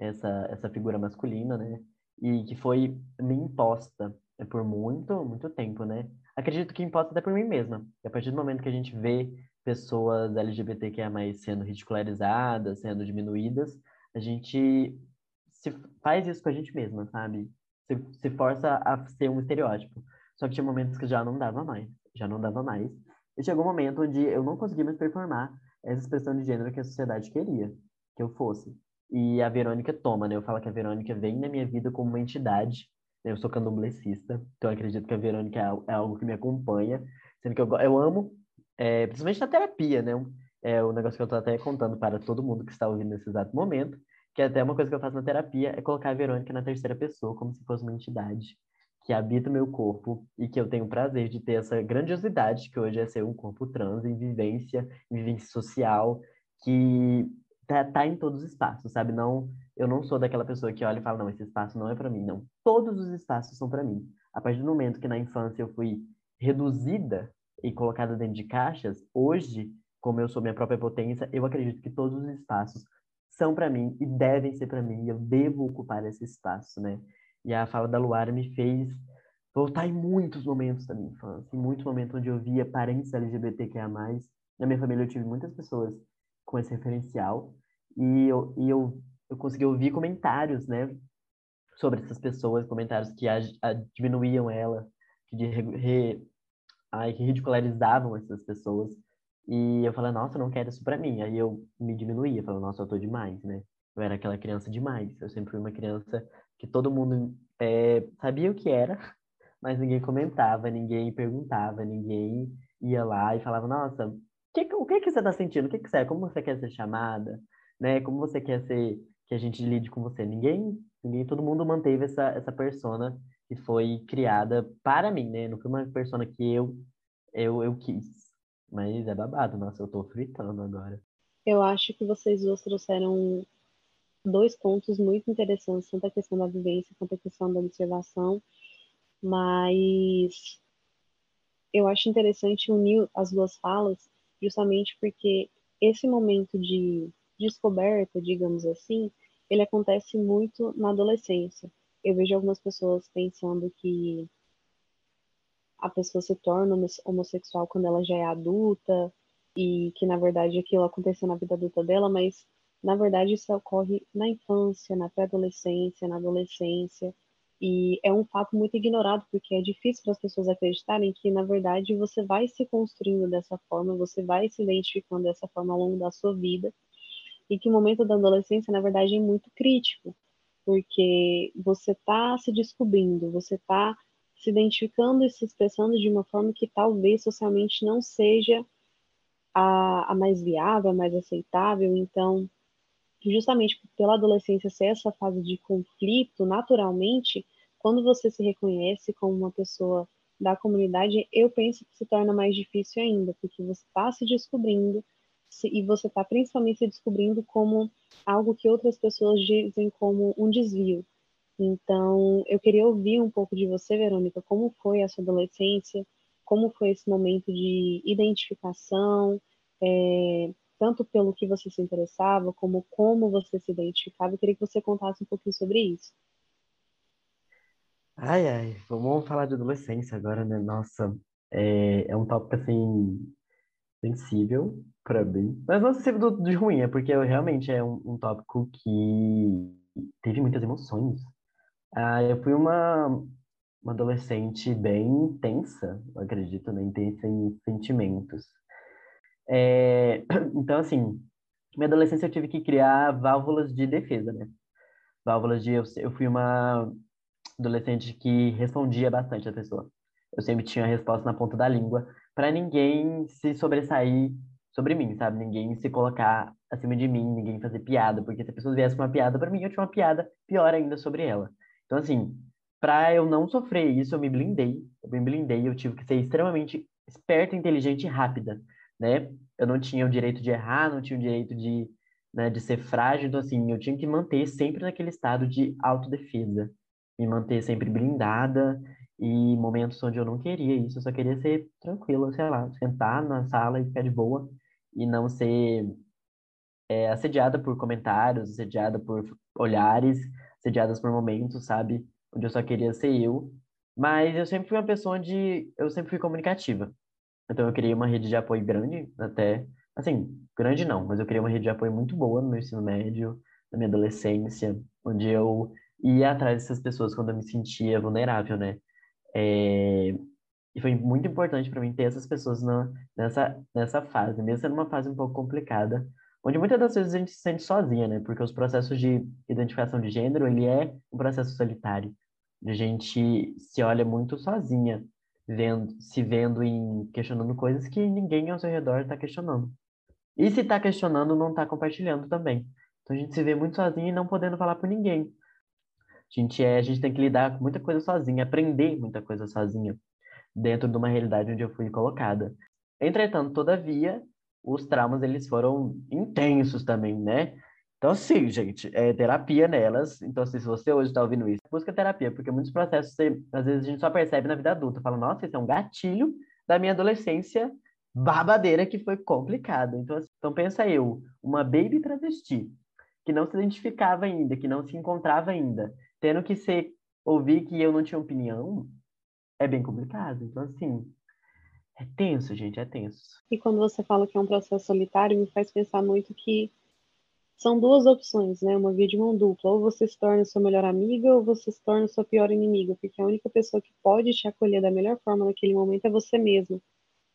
Essa, essa figura masculina, né, e que foi me imposta por muito, muito tempo, né. Acredito que imposta até por mim mesma. E a partir do momento que a gente vê pessoas LGBTQIA+, sendo ridicularizadas, sendo diminuídas, a gente se faz isso com a gente mesma, sabe? Se, se força a ser um estereótipo. Só que tinha momentos que já não dava mais, já não dava mais. E chegou um momento onde eu não conseguia mais performar essa expressão de gênero que a sociedade queria que eu fosse. E a Verônica toma, né? Eu falo que a Verônica vem na minha vida como uma entidade. Né? Eu sou candomblessista, então eu acredito que a Verônica é, é algo que me acompanha. Sendo que eu, eu amo, é, principalmente na terapia, né? É o negócio que eu tô até contando para todo mundo que está ouvindo nesse exato momento, que é até uma coisa que eu faço na terapia é colocar a Verônica na terceira pessoa, como se fosse uma entidade que habita o meu corpo e que eu tenho o prazer de ter essa grandiosidade que hoje é ser um corpo trans em vivência, em vivência social, que tá, tá em todos os espaços, sabe? Não, eu não sou daquela pessoa que olha e fala, não, esse espaço não é para mim, não. Todos os espaços são para mim. A partir do momento que na infância eu fui reduzida e colocada dentro de caixas, hoje, como eu sou minha própria potência, eu acredito que todos os espaços são para mim e devem ser para mim, e eu devo ocupar esse espaço, né? E a fala da Luara me fez voltar em muitos momentos da minha infância, em muitos momentos onde eu via parentes LGBTQIA+, Na minha família eu tive muitas pessoas com esse referencial e eu, e eu, eu consegui ouvir comentários, né, sobre essas pessoas, comentários que a, a, diminuíam ela, que, de, re, ai, que ridicularizavam essas pessoas. E eu falei, nossa, eu não quero isso pra mim. Aí eu me diminuía, falando, nossa, eu tô demais, né? Eu era aquela criança demais. Eu sempre fui uma criança que todo mundo é, sabia o que era, (laughs) mas ninguém comentava, ninguém perguntava, ninguém ia lá e falava, nossa, que, o que, que você está sentindo? O que, que você é? Como você quer ser chamada? Né? Como você quer ser que a gente lide com você? Ninguém, ninguém, todo mundo manteve essa essa persona que foi criada para mim, né? Não foi uma persona que eu eu eu quis. Mas é babado, nossa, eu tô fritando agora. Eu acho que vocês duas trouxeram dois pontos muito interessantes, tanto a questão da vivência quanto a questão da observação, mas eu acho interessante unir as duas falas, justamente porque esse momento de descoberta, digamos assim, ele acontece muito na adolescência. Eu vejo algumas pessoas pensando que a pessoa se torna homossexual quando ela já é adulta e que na verdade aquilo aconteceu na vida adulta dela, mas na verdade isso ocorre na infância, na pré-adolescência, na adolescência. E é um fato muito ignorado, porque é difícil para as pessoas acreditarem que, na verdade, você vai se construindo dessa forma, você vai se identificando dessa forma ao longo da sua vida, e que o momento da adolescência, na verdade, é muito crítico, porque você está se descobrindo, você está se identificando e se expressando de uma forma que talvez socialmente não seja a, a mais viável, a mais aceitável. Então, justamente pela adolescência ser essa fase de conflito, naturalmente, quando você se reconhece como uma pessoa da comunidade, eu penso que se torna mais difícil ainda, porque você está se descobrindo e você está principalmente se descobrindo como algo que outras pessoas dizem como um desvio. Então, eu queria ouvir um pouco de você, Verônica, como foi a sua adolescência, como foi esse momento de identificação, é, tanto pelo que você se interessava, como como você se identificava. Eu queria que você contasse um pouquinho sobre isso. Ai, ai, vamos falar de adolescência agora, né? Nossa, é, é um tópico, assim, sensível para mim. Mas não sensível do, de ruim, é porque realmente é um, um tópico que teve muitas emoções. Ah, eu fui uma, uma adolescente bem intensa, acredito, né? Intensa em sentimentos. É, (clears throat) então, assim, minha adolescência eu tive que criar válvulas de defesa, né? Válvulas de. Eu, eu fui uma adolescente que respondia bastante a pessoa. Eu sempre tinha a resposta na ponta da língua, para ninguém se sobressair sobre mim, sabe? Ninguém se colocar acima de mim, ninguém fazer piada, porque se a pessoa viesse uma piada para mim, eu tinha uma piada pior ainda sobre ela. Então, assim, para eu não sofrer isso, eu me blindei, eu me blindei, eu tive que ser extremamente esperta, inteligente e rápida né? Eu não tinha o direito de errar, não tinha o direito de, né, de ser frágil, então assim, eu tinha que manter sempre naquele estado de autodefesa, me manter sempre blindada e momentos onde eu não queria isso, eu só queria ser tranquila, sei lá, sentar na sala e ficar de boa e não ser é, assediada por comentários, assediada por olhares, assediadas por momentos, sabe? Onde eu só queria ser eu. Mas eu sempre fui uma pessoa onde eu sempre fui comunicativa. Então eu criei uma rede de apoio grande, até, assim, grande não, mas eu criei uma rede de apoio muito boa no meu ensino médio, na minha adolescência, onde eu ia atrás dessas pessoas quando eu me sentia vulnerável, né? É... E foi muito importante para mim ter essas pessoas na, nessa, nessa fase, mesmo sendo uma fase um pouco complicada, onde muitas das vezes a gente se sente sozinha, né? Porque os processos de identificação de gênero, ele é um processo solitário. A gente se olha muito sozinha vendo, se vendo em questionando coisas que ninguém ao seu redor está questionando. E se está questionando, não está compartilhando também. Então a gente se vê muito sozinho e não podendo falar por ninguém. A gente, é, a gente tem que lidar com muita coisa sozinha, aprender muita coisa sozinha, dentro de uma realidade onde eu fui colocada. Entretanto, todavia, os traumas eles foram intensos também, né? Então, sim, gente, é terapia nelas. Então, assim, se você hoje está ouvindo isso, busca terapia, porque muitos processos, você, às vezes, a gente só percebe na vida adulta. Fala, nossa, esse é um gatilho da minha adolescência babadeira que foi complicado. Então, assim, então, pensa eu, uma baby travesti, que não se identificava ainda, que não se encontrava ainda, tendo que ser, ouvir que eu não tinha opinião, é bem complicado. Então, assim, É tenso, gente, é tenso. E quando você fala que é um processo solitário, me faz pensar muito que são duas opções, né? Uma via de mão dupla. Ou você se torna sua melhor amiga, ou você se torna sua pior inimiga, porque a única pessoa que pode te acolher da melhor forma naquele momento é você mesma.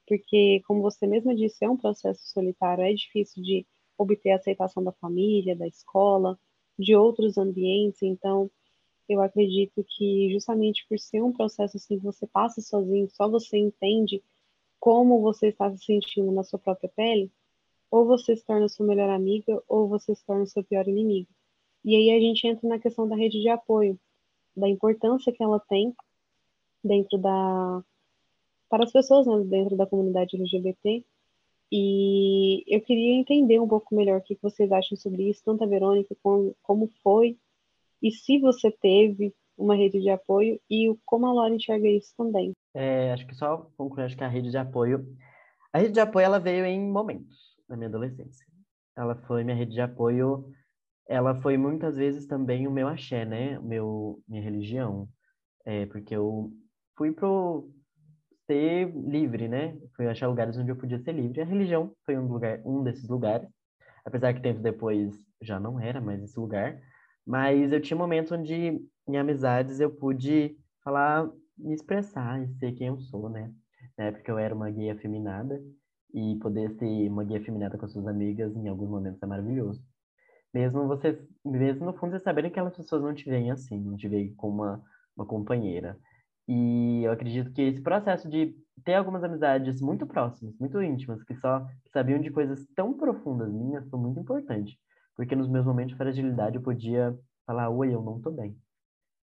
Porque, como você mesma disse, é um processo solitário, é difícil de obter a aceitação da família, da escola, de outros ambientes. Então, eu acredito que justamente por ser um processo assim que você passa sozinho, só você entende como você está se sentindo na sua própria pele, ou você se torna sua melhor amiga, ou você se torna seu pior inimigo. E aí a gente entra na questão da rede de apoio, da importância que ela tem dentro da para as pessoas né, dentro da comunidade LGBT. E eu queria entender um pouco melhor o que vocês acham sobre isso, tanto a Verônica como, como foi, e se você teve uma rede de apoio e como a Laura enxerga isso também. É, acho que só concluir, acho que a rede de apoio. A rede de apoio ela veio em momentos na minha adolescência. Ela foi minha rede de apoio. Ela foi muitas vezes também o meu axé, né? Meu minha religião, é, porque eu fui pro ser livre, né? Fui achar lugares onde eu podia ser livre. A religião foi um lugar, um desses lugares, apesar que tempo depois já não era mais esse lugar. Mas eu tinha momentos onde em amizades eu pude falar me expressar e ser quem eu sou, né? Na época eu era uma gay afeminada e poder ser uma gay afeminada com suas amigas em alguns momentos é maravilhoso. Mesmo você, mesmo no fundo você sabendo que aquelas pessoas não te veem assim, não te veem como uma, uma companheira. E eu acredito que esse processo de ter algumas amizades muito próximas, muito íntimas, que só sabiam de coisas tão profundas minhas, foi muito importante. Porque nos meus momentos de fragilidade eu podia falar, oi, eu não tô bem.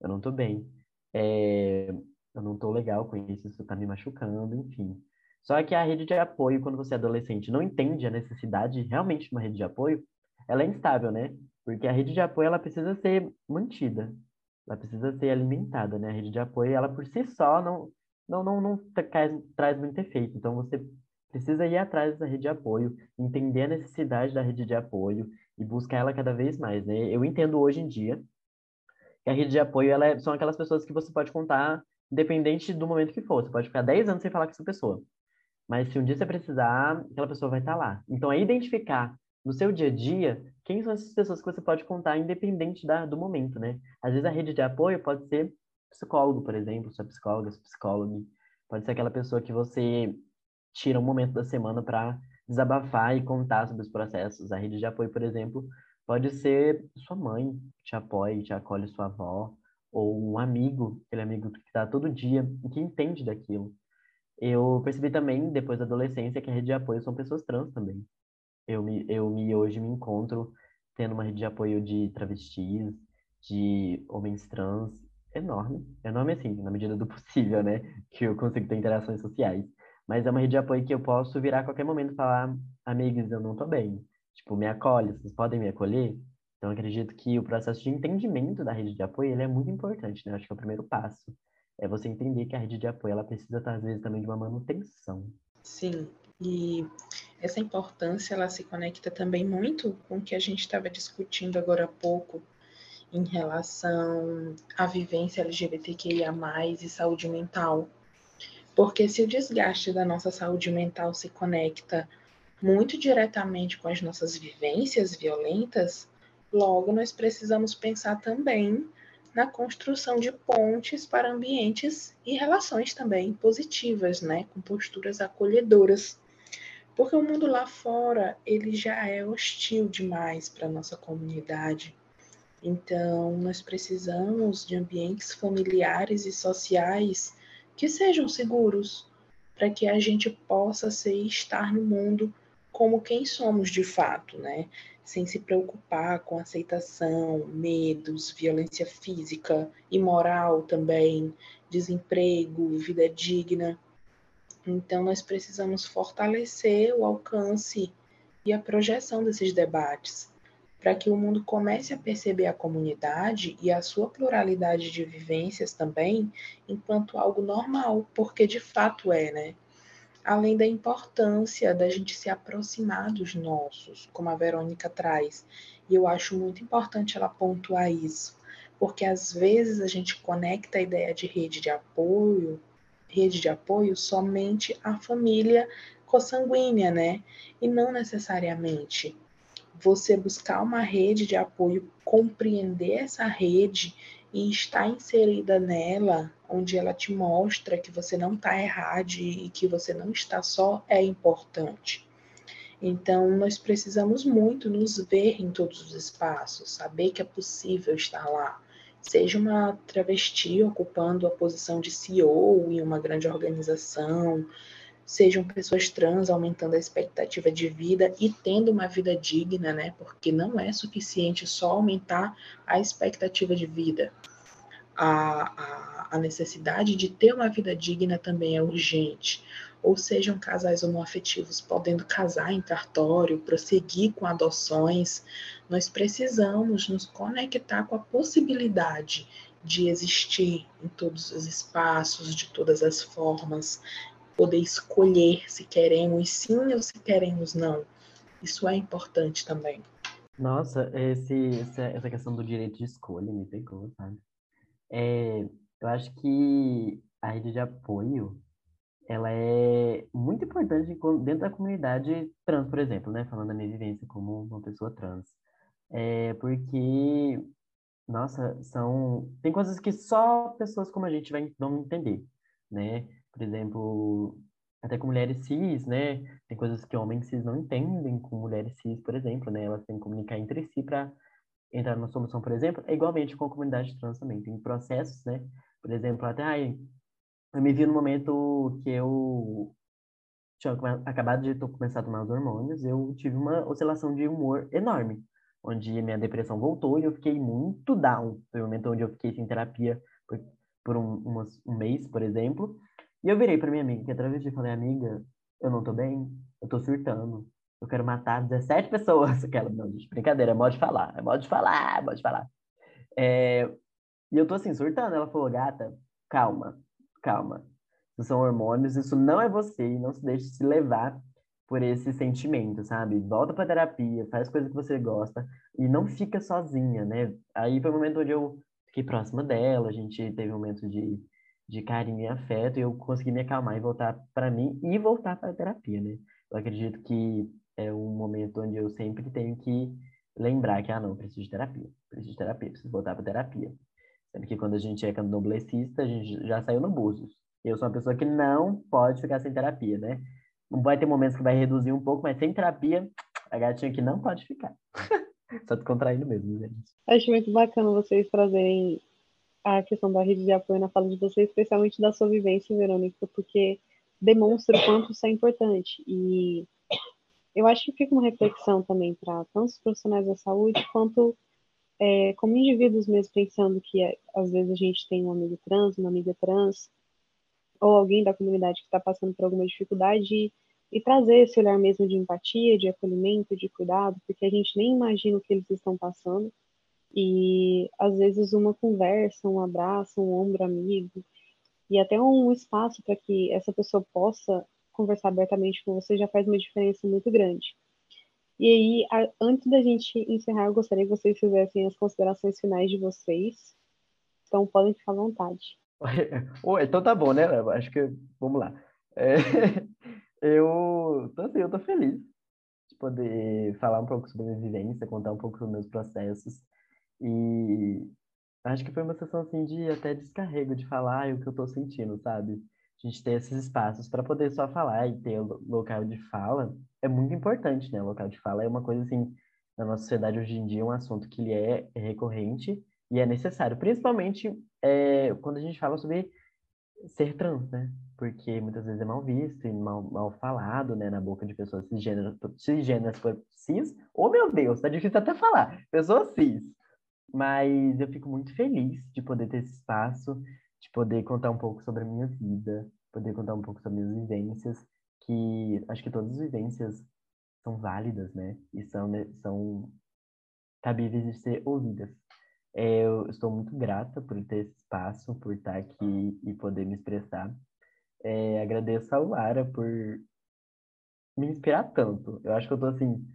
Eu não tô bem. É, eu não tô legal com isso, isso tá me machucando, enfim. Só que a rede de apoio, quando você é adolescente, não entende a necessidade realmente de uma rede de apoio, ela é instável, né? Porque a rede de apoio, ela precisa ser mantida, ela precisa ser alimentada, né? A rede de apoio, ela por si só não, não, não, não traz, traz muito efeito. Então, você precisa ir atrás dessa rede de apoio, entender a necessidade da rede de apoio e buscar ela cada vez mais, né? Eu entendo hoje em dia que a rede de apoio, ela é, são aquelas pessoas que você pode contar independente do momento que for. Você pode ficar 10 anos sem falar com essa pessoa. Mas se um dia você precisar, aquela pessoa vai estar lá. Então é identificar no seu dia a dia quem são essas pessoas que você pode contar independente da, do momento, né? Às vezes a rede de apoio pode ser psicólogo, por exemplo, sua psicóloga, seu psicólogo. Pode ser aquela pessoa que você tira um momento da semana para desabafar e contar sobre os processos. A rede de apoio, por exemplo, pode ser sua mãe que te apoia, te acolhe sua avó, ou um amigo, aquele amigo que está todo dia e que entende daquilo. Eu percebi também, depois da adolescência, que a rede de apoio são pessoas trans também. Eu me, eu me hoje me encontro tendo uma rede de apoio de travestis, de homens trans, enorme. Enorme assim, na medida do possível, né? Que eu consigo ter interações sociais. Mas é uma rede de apoio que eu posso virar a qualquer momento e falar, amigos, eu não tô bem. Tipo, me acolhe, vocês podem me acolher? Então, acredito que o processo de entendimento da rede de apoio ele é muito importante, né? Acho que é o primeiro passo. É você entender que a rede de apoio ela precisa, às vezes, também de uma manutenção. Sim, e essa importância ela se conecta também muito com o que a gente estava discutindo agora há pouco em relação à vivência LGBTQIA+, e saúde mental. Porque se o desgaste da nossa saúde mental se conecta muito diretamente com as nossas vivências violentas, Logo, nós precisamos pensar também na construção de pontes para ambientes e relações também positivas, né, com posturas acolhedoras. Porque o mundo lá fora, ele já é hostil demais para nossa comunidade. Então, nós precisamos de ambientes familiares e sociais que sejam seguros, para que a gente possa ser estar no mundo como quem somos de fato, né? sem se preocupar com aceitação, medos, violência física e moral também, desemprego, vida digna. Então, nós precisamos fortalecer o alcance e a projeção desses debates, para que o mundo comece a perceber a comunidade e a sua pluralidade de vivências também enquanto algo normal, porque de fato é, né? além da importância da gente se aproximar dos nossos, como a Verônica traz. E eu acho muito importante ela pontuar isso, porque às vezes a gente conecta a ideia de rede de apoio rede de apoio somente a família consanguínea, né? E não necessariamente. Você buscar uma rede de apoio, compreender essa rede e estar inserida nela, onde ela te mostra que você não está errado e que você não está só, é importante. Então, nós precisamos muito nos ver em todos os espaços, saber que é possível estar lá. Seja uma travesti ocupando a posição de CEO em uma grande organização, sejam pessoas trans aumentando a expectativa de vida e tendo uma vida digna, né? Porque não é suficiente só aumentar a expectativa de vida. A, a, a necessidade de ter uma vida digna também é urgente. Ou sejam casais homoafetivos podendo casar em cartório, prosseguir com adoções, nós precisamos nos conectar com a possibilidade de existir em todos os espaços, de todas as formas, poder escolher se queremos sim ou se queremos não. Isso é importante também. Nossa, esse, essa questão do direito de escolha me pegou, sabe? É, eu acho que a rede de apoio ela é muito importante dentro da comunidade trans, por exemplo, né? Falando da minha vivência como uma pessoa trans. É porque, nossa, são... Tem coisas que só pessoas como a gente vai, vão entender, né? Por exemplo, até com mulheres cis, né? Tem coisas que homens cis não entendem com mulheres cis, por exemplo, né? Elas têm que comunicar entre si para entrar numa solução, por exemplo. É igualmente com a comunidade trans também. Tem processos, né? Por exemplo, até ai, eu me vi no momento que eu tinha acabado de começar a tomar os hormônios, eu tive uma oscilação de humor enorme, onde minha depressão voltou e eu fiquei muito down. Foi o momento onde eu fiquei sem terapia por, por um, um mês, por exemplo. E eu virei para minha amiga, que através de falei, amiga, eu não tô bem, eu tô surtando, eu quero matar 17 pessoas. (laughs) Aquela, não, gente, brincadeira, é modo de falar, é modo de falar, é modo de falar. É, e eu tô assim, surtando. Ela falou, gata, calma, calma. Isso são hormônios, isso não é você, e não se deixe se levar por esse sentimento, sabe? Volta pra terapia, faz coisa que você gosta e não fica sozinha, né? Aí foi o momento onde eu fiquei próxima dela, a gente teve um momento de, de carinho e afeto, e eu consegui me acalmar e voltar para mim e voltar para a terapia, né? Eu acredito que é um momento onde eu sempre tenho que lembrar que, ah, não, preciso de terapia, preciso de terapia, preciso voltar para terapia. Sendo que quando a gente é candomblessista, a gente já saiu no Búzios. Eu sou uma pessoa que não pode ficar sem terapia, né? Não vai ter momentos que vai reduzir um pouco, mas sem terapia, a gatinha que não pode ficar. (laughs) Só te contraindo mesmo, gente. Acho muito bacana vocês trazerem a questão da rede de apoio na fala de vocês, especialmente da sua vivência, Verônica, porque demonstra o quanto isso é importante. E eu acho que fica uma reflexão também para tanto os profissionais da saúde quanto é, como indivíduos mesmo pensando que é, às vezes a gente tem um amigo trans, uma amiga trans, ou alguém da comunidade que está passando por alguma dificuldade e, e, trazer esse olhar mesmo de empatia, de acolhimento, de cuidado, porque a gente nem imagina o que eles estão passando. E às vezes uma conversa, um abraço, um ombro amigo, e até um espaço para que essa pessoa possa conversar abertamente com você já faz uma diferença muito grande. E aí, a, antes da gente encerrar, eu gostaria que vocês fizessem as considerações finais de vocês. Então, podem ficar à vontade. (laughs) Então tá bom, né? Acho que vamos lá. É, (laughs) eu assim, eu tô feliz de poder falar um pouco sobre a minha vivência, contar um pouco sobre meus processos. E acho que foi uma sessão assim de até descarrego de falar o que eu tô sentindo, sabe? A gente ter esses espaços para poder só falar e ter local de fala é muito importante, né? O local de fala é uma coisa assim, na nossa sociedade hoje em dia, é um assunto que ele é recorrente e é necessário, principalmente é, quando a gente fala sobre ser trans, né? Porque muitas vezes é mal visto e mal, mal falado, né? Na boca de pessoas cisgêneras, cisgêneras cis. Oh, meu Deus, tá difícil até falar. Pessoas cis. Mas eu fico muito feliz de poder ter esse espaço, de poder contar um pouco sobre a minha vida, poder contar um pouco sobre as vivências que acho que todas as vivências são válidas, né? E são, né, são cabíveis de ser ouvidas. É, eu estou muito grata por ter esse espaço, por estar aqui e poder me expressar. É, agradeço ao Lara por me inspirar tanto. Eu acho que eu estou assim,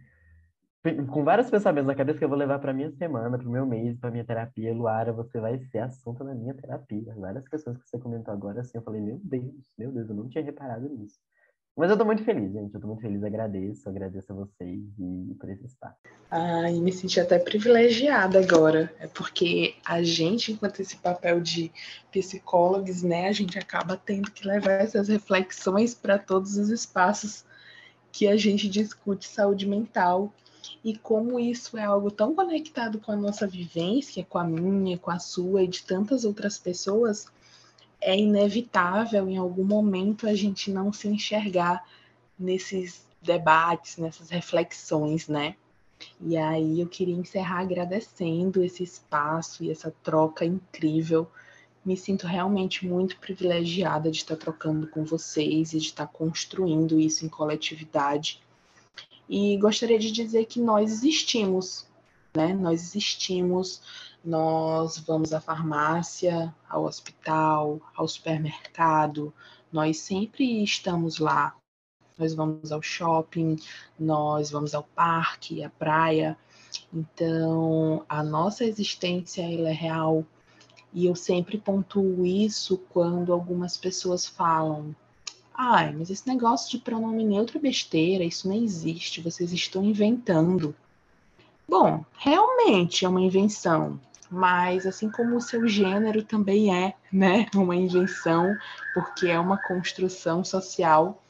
com vários pensamentos na cabeça que eu vou levar para minha semana, para o meu mês, para minha terapia. Luara, você vai ser assunto na minha terapia. Várias questões que você comentou agora, assim, eu falei, meu Deus, meu Deus, eu não tinha reparado nisso. Mas eu tô muito feliz, gente. Eu tô muito feliz, agradeço, agradeço a vocês e por esse espaço. Ai, me senti até privilegiada agora. É porque a gente, enquanto esse papel de psicólogos, né, a gente acaba tendo que levar essas reflexões para todos os espaços que a gente discute saúde mental e como isso é algo tão conectado com a nossa vivência, com a minha, com a sua e de tantas outras pessoas, é inevitável em algum momento a gente não se enxergar nesses debates, nessas reflexões, né? E aí eu queria encerrar agradecendo esse espaço e essa troca incrível. Me sinto realmente muito privilegiada de estar trocando com vocês e de estar construindo isso em coletividade. E gostaria de dizer que nós existimos, né? Nós existimos nós vamos à farmácia, ao hospital, ao supermercado, nós sempre estamos lá. Nós vamos ao shopping, nós vamos ao parque, à praia. Então, a nossa existência ela é real. E eu sempre pontuo isso quando algumas pessoas falam: ai, mas esse negócio de pronome neutro é besteira, isso não existe, vocês estão inventando. Bom, realmente é uma invenção, mas assim como o seu gênero também é, né, uma invenção, porque é uma construção social.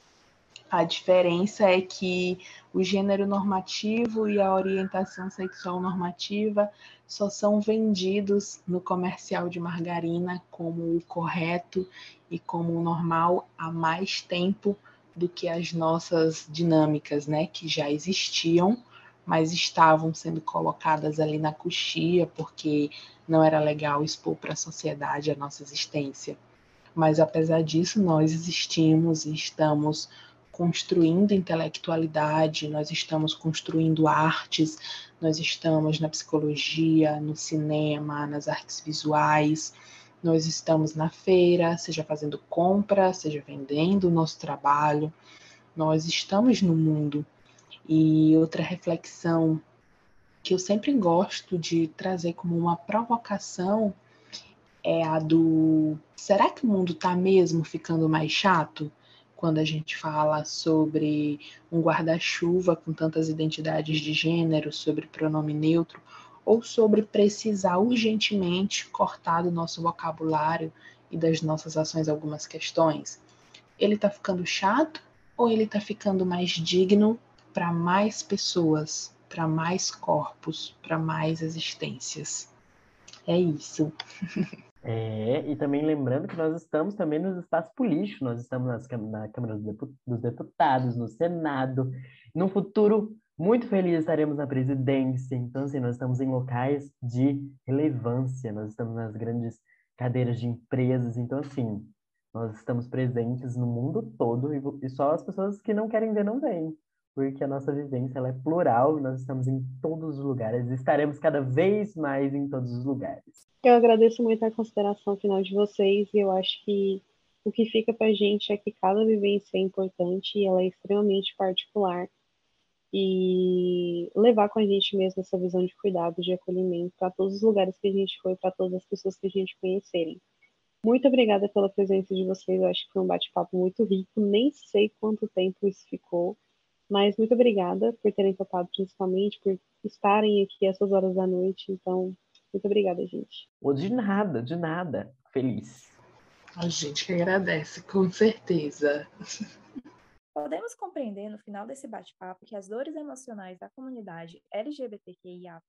A diferença é que o gênero normativo e a orientação sexual normativa só são vendidos no comercial de margarina como o correto e como o normal há mais tempo do que as nossas dinâmicas, né, que já existiam mas estavam sendo colocadas ali na coxia porque não era legal expor para a sociedade a nossa existência. Mas apesar disso, nós existimos e estamos construindo intelectualidade, nós estamos construindo artes, nós estamos na psicologia, no cinema, nas artes visuais, nós estamos na feira, seja fazendo compra, seja vendendo o nosso trabalho, nós estamos no mundo e outra reflexão que eu sempre gosto de trazer como uma provocação é a do será que o mundo está mesmo ficando mais chato? Quando a gente fala sobre um guarda-chuva com tantas identidades de gênero, sobre pronome neutro, ou sobre precisar urgentemente cortar do nosso vocabulário e das nossas ações algumas questões. Ele está ficando chato ou ele está ficando mais digno para mais pessoas, para mais corpos, para mais existências. É isso. (laughs) É, e também lembrando que nós estamos também nos espaços políticos, nós estamos nas, na Câmara dos Deputados, no Senado. No futuro, muito feliz estaremos na presidência. Então, assim, nós estamos em locais de relevância, nós estamos nas grandes cadeiras de empresas. Então, assim, nós estamos presentes no mundo todo e, só as pessoas que não querem ver não vêm porque a nossa vivência ela é plural, nós estamos em todos os lugares, estaremos cada vez mais em todos os lugares. Eu agradeço muito a consideração final de vocês e eu acho que o que fica para a gente é que cada vivência é importante e ela é extremamente particular e levar com a gente mesmo essa visão de cuidado, de acolhimento para todos os lugares que a gente foi, para todas as pessoas que a gente conhecerem. Muito obrigada pela presença de vocês, eu acho que foi um bate-papo muito rico, nem sei quanto tempo isso ficou, mas muito obrigada por terem topado, principalmente por estarem aqui essas horas da noite. Então, muito obrigada, gente. De nada, de nada. Feliz. A gente que agradece, com certeza. (laughs) Podemos compreender no final desse bate-papo que as dores emocionais da comunidade LGBTQIA+,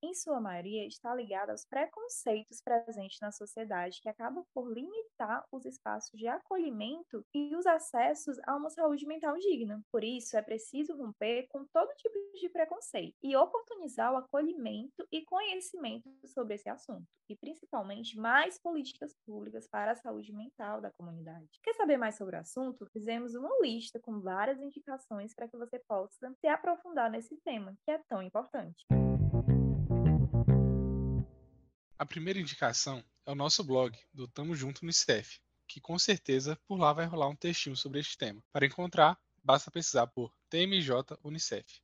em sua maioria, está ligada aos preconceitos presentes na sociedade que acabam por limitar os espaços de acolhimento e os acessos a uma saúde mental digna. Por isso, é preciso romper com todo tipo de preconceito e oportunizar o acolhimento e conhecimento sobre esse assunto, e principalmente mais políticas públicas para a saúde mental da comunidade. Quer saber mais sobre o assunto? Fizemos uma lista com várias indicações para que você possa se aprofundar nesse tema, que é tão importante. A primeira indicação é o nosso blog do Tamo Junto Unicef, que com certeza por lá vai rolar um textinho sobre este tema. Para encontrar, basta pesquisar por TMJ Unicef.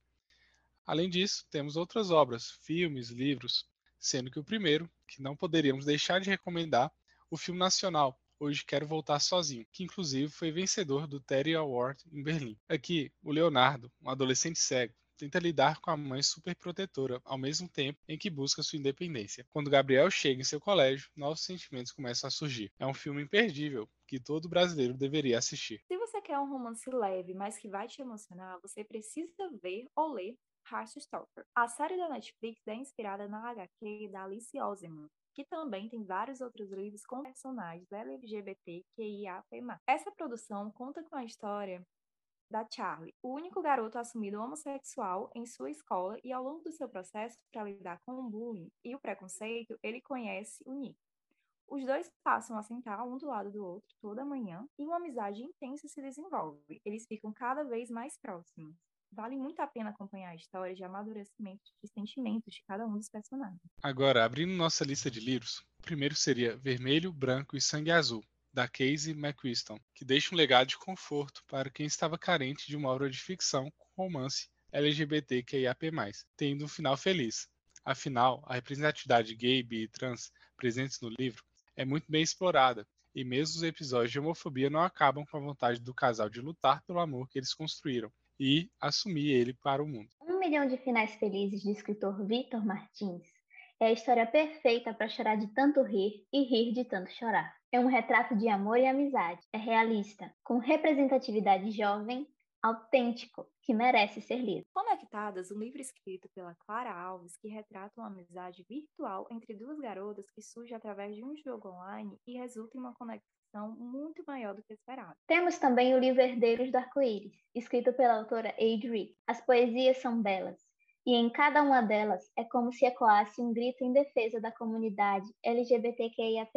Além disso, temos outras obras, filmes, livros, sendo que o primeiro, que não poderíamos deixar de recomendar, o filme nacional Hoje Quero Voltar Sozinho, que inclusive foi vencedor do Teddy Award em Berlim. Aqui, o Leonardo, um adolescente cego, tenta lidar com a mãe superprotetora ao mesmo tempo em que busca sua independência. Quando Gabriel chega em seu colégio, novos sentimentos começam a surgir. É um filme imperdível que todo brasileiro deveria assistir. Se você quer um romance leve, mas que vai te emocionar, você precisa ver ou ler Heartstopper. A série da Netflix é inspirada na HQ da Alice Oseman, que também tem vários outros livros com personagens LGBTQIAP+. Essa produção conta com a história da Charlie, o único garoto assumido homossexual em sua escola e ao longo do seu processo para lidar com o bullying e o preconceito, ele conhece o Nick. Os dois passam a sentar um do lado do outro toda manhã e uma amizade intensa se desenvolve. Eles ficam cada vez mais próximos. Vale muito a pena acompanhar a história de amadurecimento de sentimentos de cada um dos personagens. Agora, abrindo nossa lista de livros, o primeiro seria Vermelho, Branco e Sangue Azul, da Casey McQuiston, que deixa um legado de conforto para quem estava carente de uma obra de ficção com romance LGBTQIAP+, tendo um final feliz. Afinal, a representatividade gay, bi e trans presentes no livro é muito bem explorada, e mesmo os episódios de homofobia não acabam com a vontade do casal de lutar pelo amor que eles construíram e assumir ele para o mundo. Um Milhão de Finais Felizes, do escritor Victor Martins, é a história perfeita para chorar de tanto rir e rir de tanto chorar. É um retrato de amor e amizade. É realista, com representatividade jovem, autêntico, que merece ser lido. Conectadas, um livro escrito pela Clara Alves que retrata uma amizade virtual entre duas garotas que surge através de um jogo online e resulta em uma conexão muito maior do que esperado. Temos também o livro Herdeiros do Arco-Íris, escrito pela autora Adri. As poesias são belas, e em cada uma delas é como se ecoasse um grito em defesa da comunidade LGBTQIAP+.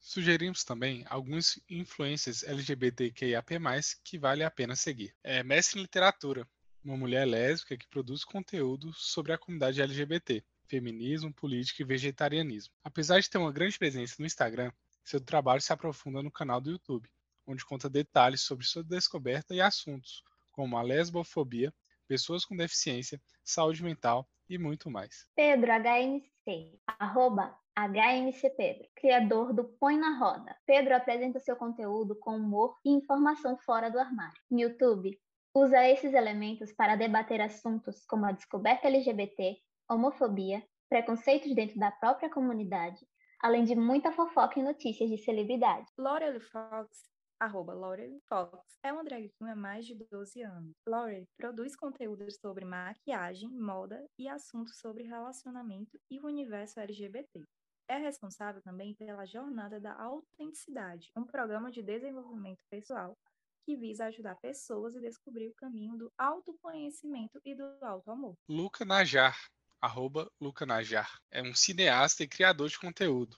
Sugerimos também alguns influências LGBTQIAP+, que vale a pena seguir. É Mestre em Literatura, uma mulher lésbica que produz conteúdo sobre a comunidade LGBT, feminismo, política e vegetarianismo. Apesar de ter uma grande presença no Instagram, seu trabalho se aprofunda no canal do YouTube, onde conta detalhes sobre sua descoberta e assuntos como a lesbofobia, pessoas com deficiência, saúde mental e muito mais. Pedro HMC, arroba HMC Pedro, criador do Põe na Roda. Pedro apresenta seu conteúdo com humor e informação fora do armário. No YouTube, usa esses elementos para debater assuntos como a descoberta LGBT, homofobia, preconceitos dentro da própria comunidade, além de muita fofoca e notícias de celebridade. Laurel Fox arroba Laurel Fox, é uma drag queen há mais de 12 anos. Laurel produz conteúdos sobre maquiagem, moda e assuntos sobre relacionamento e o universo LGBT. É responsável também pela Jornada da Autenticidade, um programa de desenvolvimento pessoal que visa ajudar pessoas a descobrir o caminho do autoconhecimento e do autoamor. Luca Najar, arroba Luca Najar, é um cineasta e criador de conteúdo.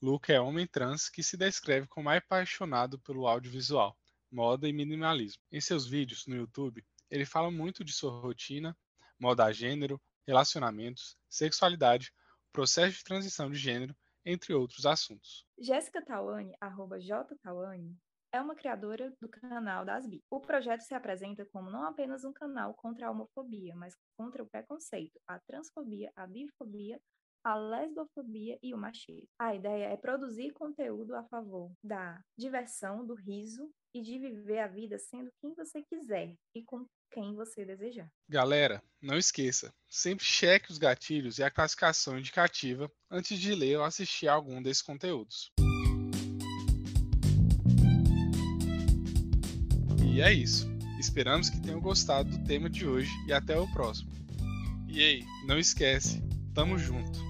Luca é homem trans que se descreve como apaixonado pelo audiovisual, moda e minimalismo. Em seus vídeos no YouTube, ele fala muito de sua rotina, moda gênero, relacionamentos, sexualidade, processo de transição de gênero, entre outros assuntos. Jéssica Tawane, arroba jtawane, é uma criadora do canal das Bi. O projeto se apresenta como não apenas um canal contra a homofobia, mas contra o preconceito, a transfobia, a bifobia, a lesbofobia e o machismo. A ideia é produzir conteúdo a favor da diversão, do riso e de viver a vida sendo quem você quiser e com quem você desejar. Galera, não esqueça, sempre cheque os gatilhos e a classificação indicativa antes de ler ou assistir algum desses conteúdos. E é isso. Esperamos que tenham gostado do tema de hoje e até o próximo. E aí, não esquece, tamo junto!